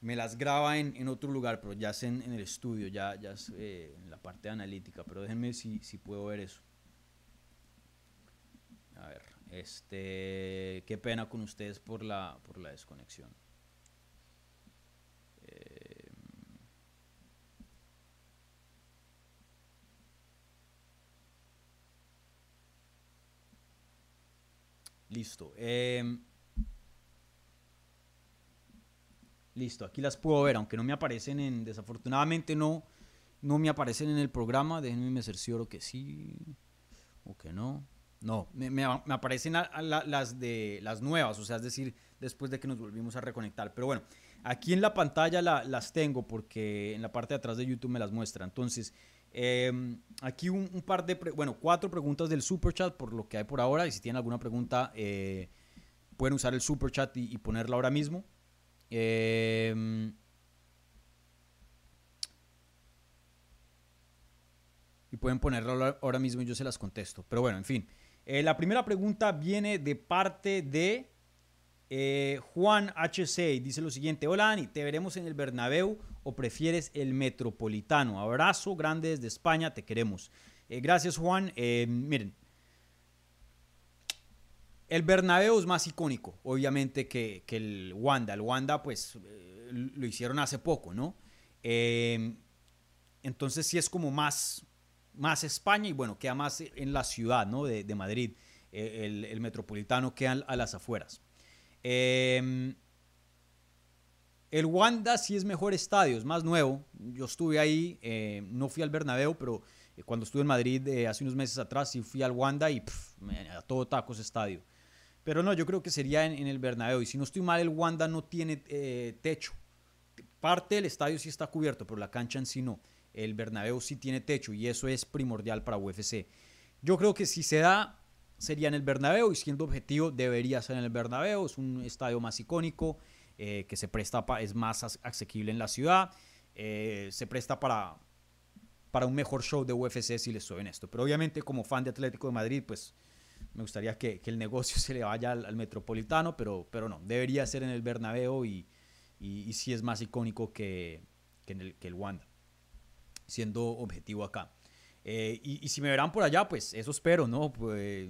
me las graba en, otro lugar, pero ya es en, el estudio, ya, ya es eh, en la parte analítica. Pero déjenme si, si puedo ver eso. A ver, este, qué pena con ustedes por la, por la desconexión. Listo. Em, listo, aquí las puedo ver, aunque no me aparecen en. Desafortunadamente no, no me aparecen en el programa. Déjenme me cercioro que sí o que no. No, me, aparecen las de las nuevas, o sea, es decir, después de que nos volvimos a reconectar. Pero bueno, aquí en la pantalla las tengo porque en la parte de atrás de YouTube me las muestra. Entonces, Em, aquí un, par de, bueno, cuatro preguntas del super chat por lo que hay por ahora. Y si tienen alguna pregunta, eh, pueden usar el super chat y, ponerla ahora mismo. Em, y pueden ponerla ahora mismo y yo se las contesto. Pero bueno, en fin. Eh, la primera pregunta viene de parte de eh, Juan HC. Dice lo siguiente. Hola Ani, ¿te veremos en el Bernabéu o prefieres el Metropolitano? Abrazo grande desde España, te queremos. Eh, gracias Juan. Eh, miren, el Bernabéu es más icónico, obviamente, que, el Wanda. El Wanda, pues, lo hicieron hace poco, ¿no? entonces sí es como más, más España y bueno, queda más en la ciudad, ¿no? De, Madrid. El, el, Metropolitano queda a las afueras. El Wanda sí es mejor estadio, es más nuevo. Yo estuve ahí, eh, no fui al Bernabéu, pero eh, cuando estuve en Madrid eh, hace unos meses atrás sí fui al Wanda y a todo tacos estadio. Pero no, yo creo que sería en, el Bernabéu. Y si no estoy mal, el Wanda no tiene techo. Parte del estadio sí está cubierto, pero la cancha en sí no. El Bernabéu sí tiene techo y eso es primordial para UFC. Yo creo que si se da, sería en el Bernabéu y siendo objetivo debería ser en el Bernabéu. Es un estadio más icónico. Eh, que se presta es más asequible en la ciudad, eh, se presta para, para un mejor show de UFC si les soy esto. Pero obviamente como fan de Atlético de Madrid, pues me gustaría que, el negocio se le vaya al, Metropolitano, pero, pero no, debería ser en el Bernabéu y, y, sí es más icónico que, el, que el Wanda, siendo objetivo acá. Eh, y, si me verán por allá, pues eso espero, ¿no? Pues,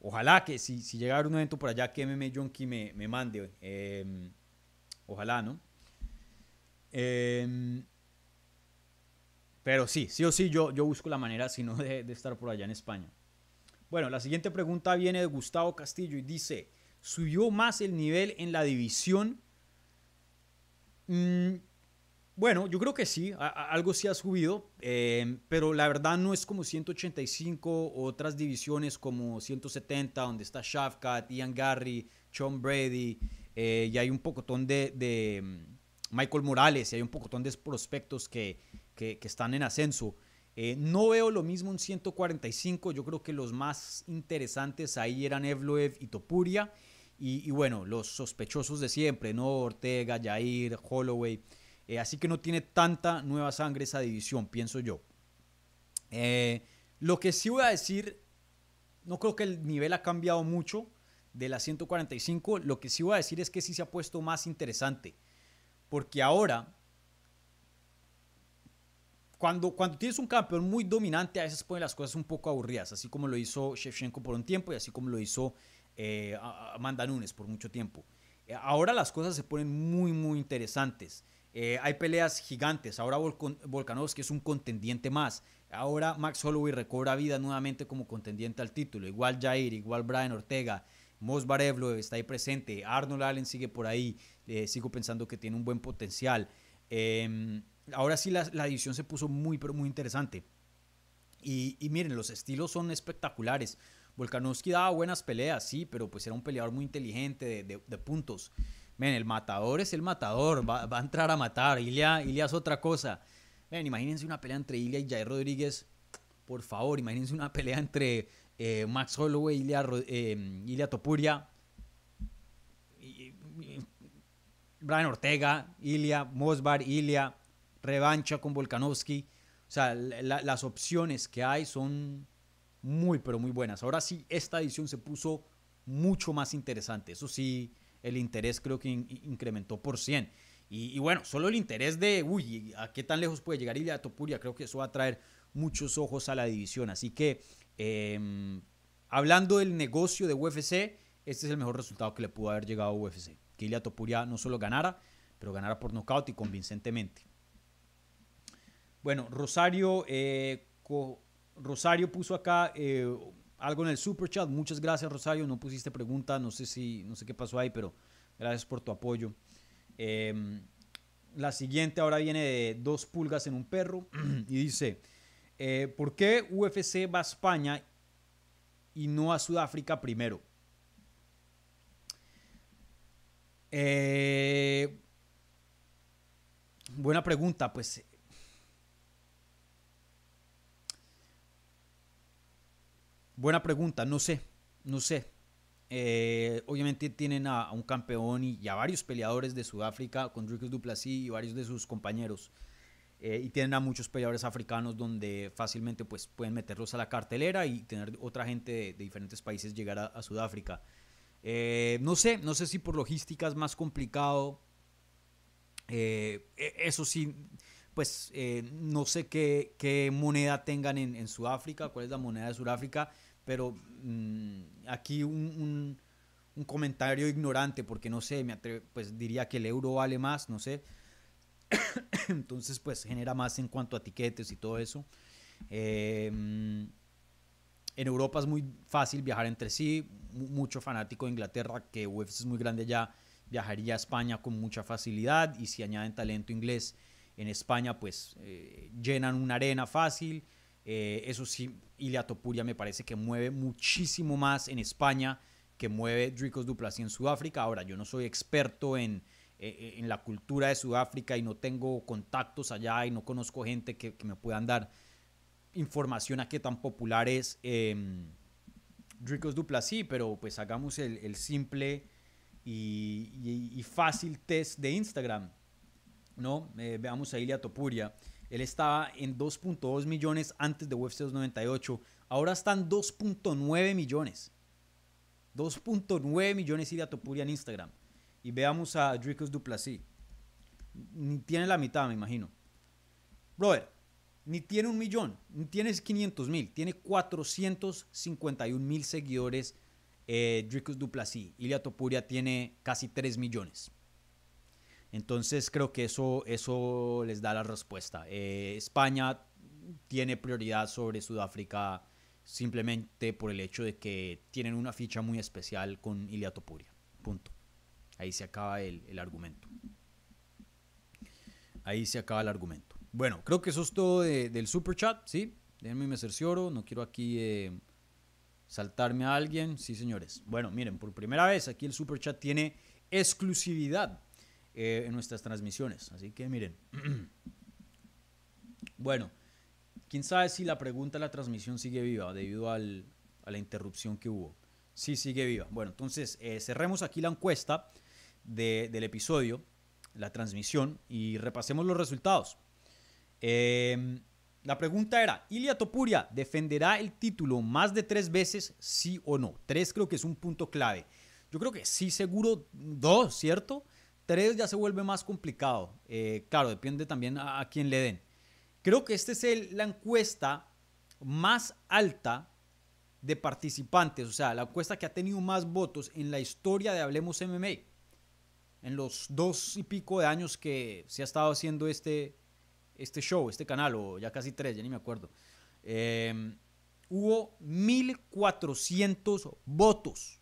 ojalá que si, si llegara un evento por allá que MMA Junkie me, me mande. Eh, Ojalá, ¿no? Em, pero sí, sí o sí, yo, yo busco la manera, si no, de, estar por allá en España. Bueno, la siguiente pregunta viene de Gustavo Castillo y dice, ¿subió más el nivel en la división? Mm, bueno, yo creo que sí, algo sí ha subido, em, pero la verdad no es como 185 otras divisiones como 170, donde está Shafkat, Ian Garry, Sean Brady, eh, y hay un pocotón de, de, mm, Michael Morales y hay un pocotón de prospectos que, que, están en ascenso. Eh, no veo lo mismo en 145, yo creo que los más interesantes ahí eran Evloev y Topuria. Y, bueno, los sospechosos de siempre, ¿no? Ortega, Jair, Holloway. Eh, así que no tiene tanta nueva sangre esa división, pienso yo. lo que sí voy a decir, no creo que el nivel ha cambiado mucho de la 145, lo que sí voy a decir es que sí se ha puesto más interesante. Porque ahora, cuando, cuando tienes un campeón muy dominante, a veces ponen las cosas un poco aburridas, así como lo hizo Shevchenko por un tiempo y así como lo hizo eh, Amanda Nunes por mucho tiempo. Eh, ahora las cosas se ponen muy, muy interesantes. Eh, hay peleas gigantes. Ahora Volkanovski es un contendiente más. Ahora Max Holloway recobra vida nuevamente como contendiente al título. Igual Jair, igual Brian Ortega. Mos Barevlo está ahí presente, Arnold Allen sigue por ahí, eh, sigo pensando que tiene un buen potencial. Em, ahora sí la, la división se puso muy, pero muy interesante. Y, miren, los estilos son espectaculares. Volkanovski daba buenas peleas, sí, pero pues era un peleador muy inteligente de puntos. Miren, el matador es el matador, va, va, a entrar a matar. Ilia, Ilia es otra cosa. Miren, imagínense una pelea entre Ilia y Jair Rodríguez. Por favor, imagínense una pelea entre eh, Max Holloway y Ilia, eh, Ilia Topuria. Brian Ortega, Ilia, Mosbar, Ilia, revancha con Volkanovski. O sea, la, las opciones que hay son muy, pero muy buenas. Ahora sí, esta edición se puso mucho más interesante. Eso sí, el interés creo que in incrementó por 100. Y, bueno, solo el interés de, uy, ¿a qué tan lejos puede llegar Ilia Topuria? Creo que eso va a traer muchos ojos a la división. Así que, eh, hablando del negocio de UFC, este es el mejor resultado que le pudo haber llegado a UFC. Que Ilia Topuria no solo ganara, pero ganara por nocaut y convincentemente. Bueno, Rosario, eh, Rosario puso acá eh, algo en el super chat. Muchas gracias, Rosario. No pusiste pregunta, no sé si, no sé qué pasó ahí, pero gracias por tu apoyo. Eh, la siguiente ahora viene de dos pulgas en un perro y dice: eh, ¿Por qué UFC va a España y no a Sudáfrica primero? Eh, buena pregunta, pues Buena pregunta, no sé, no sé. Eh, obviamente tienen a, un campeón y, y, a varios peleadores de Sudáfrica con Dricus Duplessis y varios de sus compañeros. Eh, y tienen a muchos peleadores africanos donde fácilmente pues, pueden meterlos a la cartelera y tener otra gente de, de diferentes países llegar a, Sudáfrica. Eh, no sé, no sé si por logística es más complicado. Eh, eso sí, pues no sé qué, qué moneda tengan en, en Sudáfrica, cuál es la moneda de Sudáfrica pero mmm, aquí un, un, un, comentario ignorante, porque no sé, me pues diría que el euro vale más, no sé. Entonces, pues genera más en cuanto a tiquetes y todo eso. Eh, en Europa es muy fácil viajar entre sí, mucho fanático de Inglaterra, que UFC es muy grande ya, viajaría a España con mucha facilidad y si añaden talento inglés en España, pues eh, llenan una arena fácil. Eh, eso sí, Ilia Topuria me parece que mueve muchísimo más en España que mueve Dricos Duplessis en Sudáfrica. Ahora, yo no soy experto en, eh, en la cultura de Sudáfrica y no tengo contactos allá y no conozco gente que, me puedan dar información a qué tan popular es eh, Dricos Duplessis, pero pues hagamos el, simple y, fácil test de Instagram, ¿no? Eh, veamos a Ilia Topuria. Él estaba en 2.2 millones antes de UFC 298. Ahora están 2.9 millones. 2.9 millones Ilia Topuria en Instagram. Y veamos a Dricus Duplessis. Ni tiene la mitad, me imagino. Brother, ni tiene un millón, ni tiene 500 mil. Tiene 451 mil seguidores eh, Dricus Duplessis. Ilia Topuria tiene casi 3 millones. Entonces creo que eso, eso les da la respuesta. Eh, España tiene prioridad sobre Sudáfrica simplemente por el hecho de que tienen una ficha muy especial con Ilia Topuria. Punto. Ahí se acaba el, el argumento. Ahí se acaba el argumento. Bueno, creo que eso es todo de, del super chat, ¿sí? Déjenme me cercioro, no quiero aquí eh, saltarme a alguien. Sí, señores. Bueno, miren, por primera vez aquí el super chat tiene exclusividad eh, en nuestras transmisiones. Así que miren. bueno, quién sabe si la pregunta de la transmisión sigue viva debido a la interrupción que hubo. Sí, sigue viva. Bueno, entonces eh, cerremos aquí la encuesta de, del episodio, la transmisión, y repasemos los resultados. Eh, la pregunta era, ¿Ilia Topuria defenderá el título más de tres veces, sí o no? Tres creo que es un punto clave. Yo creo que sí, seguro dos, ¿cierto? 3 ya se vuelve más complicado. Eh, claro, depende también a, quién le den. Creo que esta es la encuesta más alta de participantes, o sea, la encuesta que ha tenido más votos en la historia de Hablemos MMA. En los dos y pico de años que se ha estado haciendo este, este show, este canal, o ya casi tres, ya ni me acuerdo. Eh, hubo 1.400 votos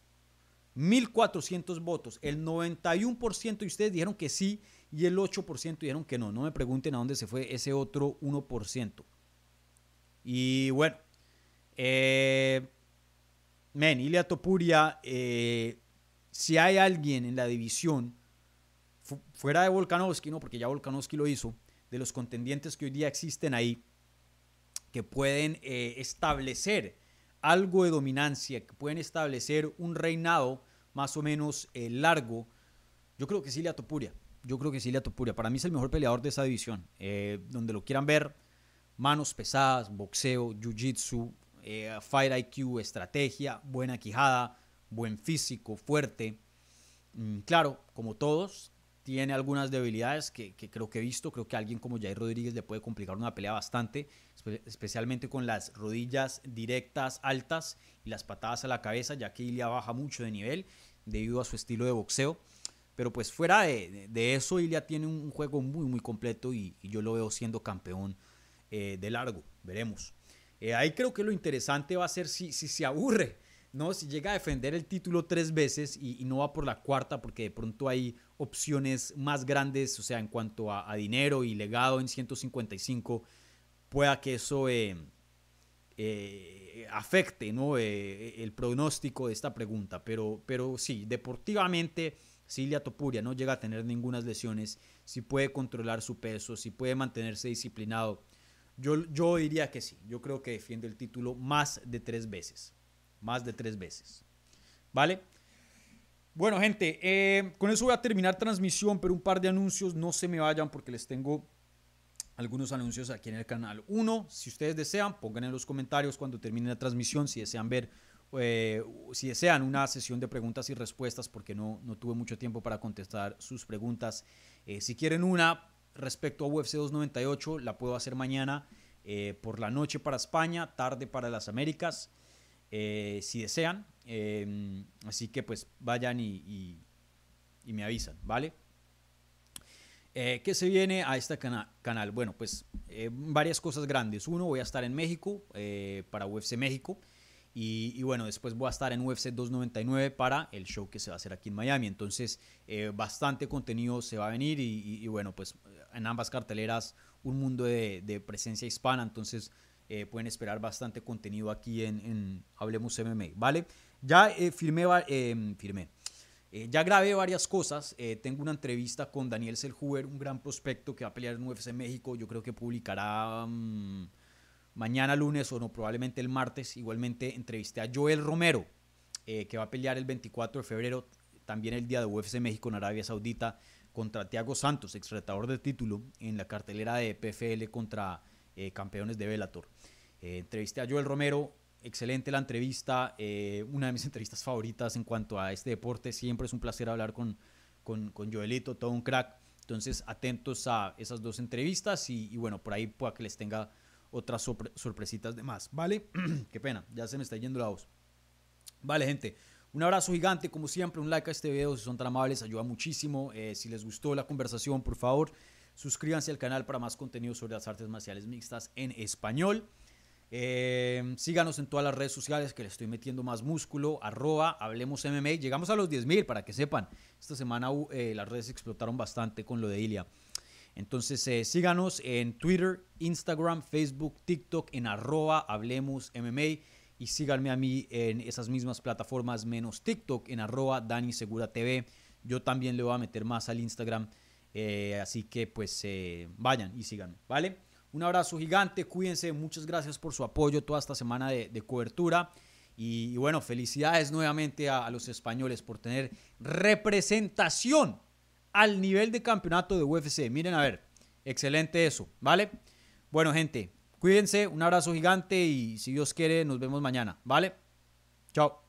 1.400 votos. El 91% de ustedes dijeron que sí, y el 8% dijeron que no. No me pregunten a dónde se fue ese otro 1%. Y bueno, eh, men, Ilia Topuria, eh, si hay alguien en la división, fuera de Volkanovski, ¿no? porque ya Volkanovski lo hizo, de los contendientes que hoy día existen ahí, que pueden eh, establecer algo de dominancia, que pueden establecer un reinado más o menos eh, largo, yo creo que Silvia Topuria. Yo creo que Silvia Topuria. Para mí es el mejor peleador de esa división. Eh, donde lo quieran ver, manos pesadas, boxeo, jiu-jitsu, fight IQ, estrategia, buena quijada, buen físico, fuerte. Mm, claro, como todos, tiene algunas debilidades que, creo que he visto. Creo que alguien como Jair Rodríguez le puede complicar una pelea bastante, especialmente con las rodillas directas altas y las patadas a la cabeza, ya que Ilia baja mucho de nivel debido a su estilo de boxeo. Pero pues fuera de, eso, Ilia tiene un juego muy, muy completo y, yo lo veo siendo campeón eh, de largo. Veremos. Eh, ahí creo que lo interesante va a ser si, si se aburre ¿no? Si llega a defender el título tres veces y, no va por la cuarta porque de pronto hay opciones más grandes, o sea, en cuanto a, dinero y legado en 155, pueda que eso eh, eh, afecte, ¿no? Eh, el pronóstico de esta pregunta. Pero, pero sí, deportivamente, Silvia Topuria no llega a tener ninguna lesiones, si puede controlar su peso, si puede mantenerse disciplinado. Yo, yo diría que sí, yo creo que defiende el título más de tres veces más de tres veces. ¿Vale? Bueno, gente, eh, con eso voy a terminar transmisión, pero un par de anuncios, no se me vayan porque les tengo algunos anuncios aquí en el canal. Uno, si ustedes desean, pongan en los comentarios cuando termine la transmisión si desean ver, eh, si desean una sesión de preguntas y respuestas, porque no, no tuve mucho tiempo para contestar sus preguntas. Eh, si quieren una respecto a UFC 298, la puedo hacer mañana por la noche para España, tarde para las Américas. Eh, si desean. Em, así que pues vayan y, me avisan, ¿vale? Eh, ¿Qué se viene a este canal? Bueno, pues eh, varias cosas grandes. Uno, voy a estar en México para UFC México. Y, bueno, después voy a estar en UFC 299 para el show que se va a hacer aquí en Miami. Entonces, bastante contenido se va a venir y, bueno, pues en ambas carteleras un mundo de, de presencia hispana. Entonces, eh, pueden esperar bastante contenido aquí en, Hablemos MMA, ¿vale? Ya eh, firmé, eh, firmé. ya grabé varias cosas. tengo una entrevista con Daniel Selhuber, un gran prospecto que va a pelear en UFC México. Yo creo que publicará mm, mañana lunes o no, probablemente el martes. Igualmente entrevisté a Joel Romero, que va a pelear el 24 de febrero, también el día de UFC México en Arabia Saudita, contra Thiago Santos, ex retador de título, en la cartelera de PFL contra campeones de Bellator. Eh, entrevisté a Joel Romero, excelente la entrevista, eh, una de mis entrevistas favoritas en cuanto a este deporte. Siempre es un placer hablar con, con, Joelito, todo un crack. Entonces, atentos a esas dos entrevistas y, bueno, por ahí pueda que les tenga otras sorpresitas de más. ¿Vale? Qué pena, ya se me está yendo la voz. Vale, gente. Un abrazo gigante, como siempre, un like a este video si son tan amables, ayuda muchísimo. Eh, si les gustó la conversación, por favor, suscríbanse al canal para más contenido sobre las artes marciales mixtas en español. Eh, síganos en todas las redes sociales que le estoy metiendo más músculo. Arroba, hablemos MMA. Llegamos a los 10.000 para que sepan. Esta semana eh, las redes explotaron bastante con lo de Ilia. Entonces eh, síganos en Twitter, Instagram, Facebook, TikTok, en arroba, hablemos MMA. Y síganme a mí en esas mismas plataformas menos TikTok, en arroba Dani Segura TV. Yo también le voy a meter más al Instagram. Así que pues vayan y síganme, ¿vale? Un abrazo gigante, cuídense, muchas gracias por su apoyo toda esta semana de, cobertura. Y, bueno, felicidades nuevamente a, los españoles por tener representación al nivel de campeonato de UFC. Miren, a ver, excelente eso, ¿vale? Bueno, gente, cuídense, un abrazo gigante y si Dios quiere, nos vemos mañana, ¿vale? Chao.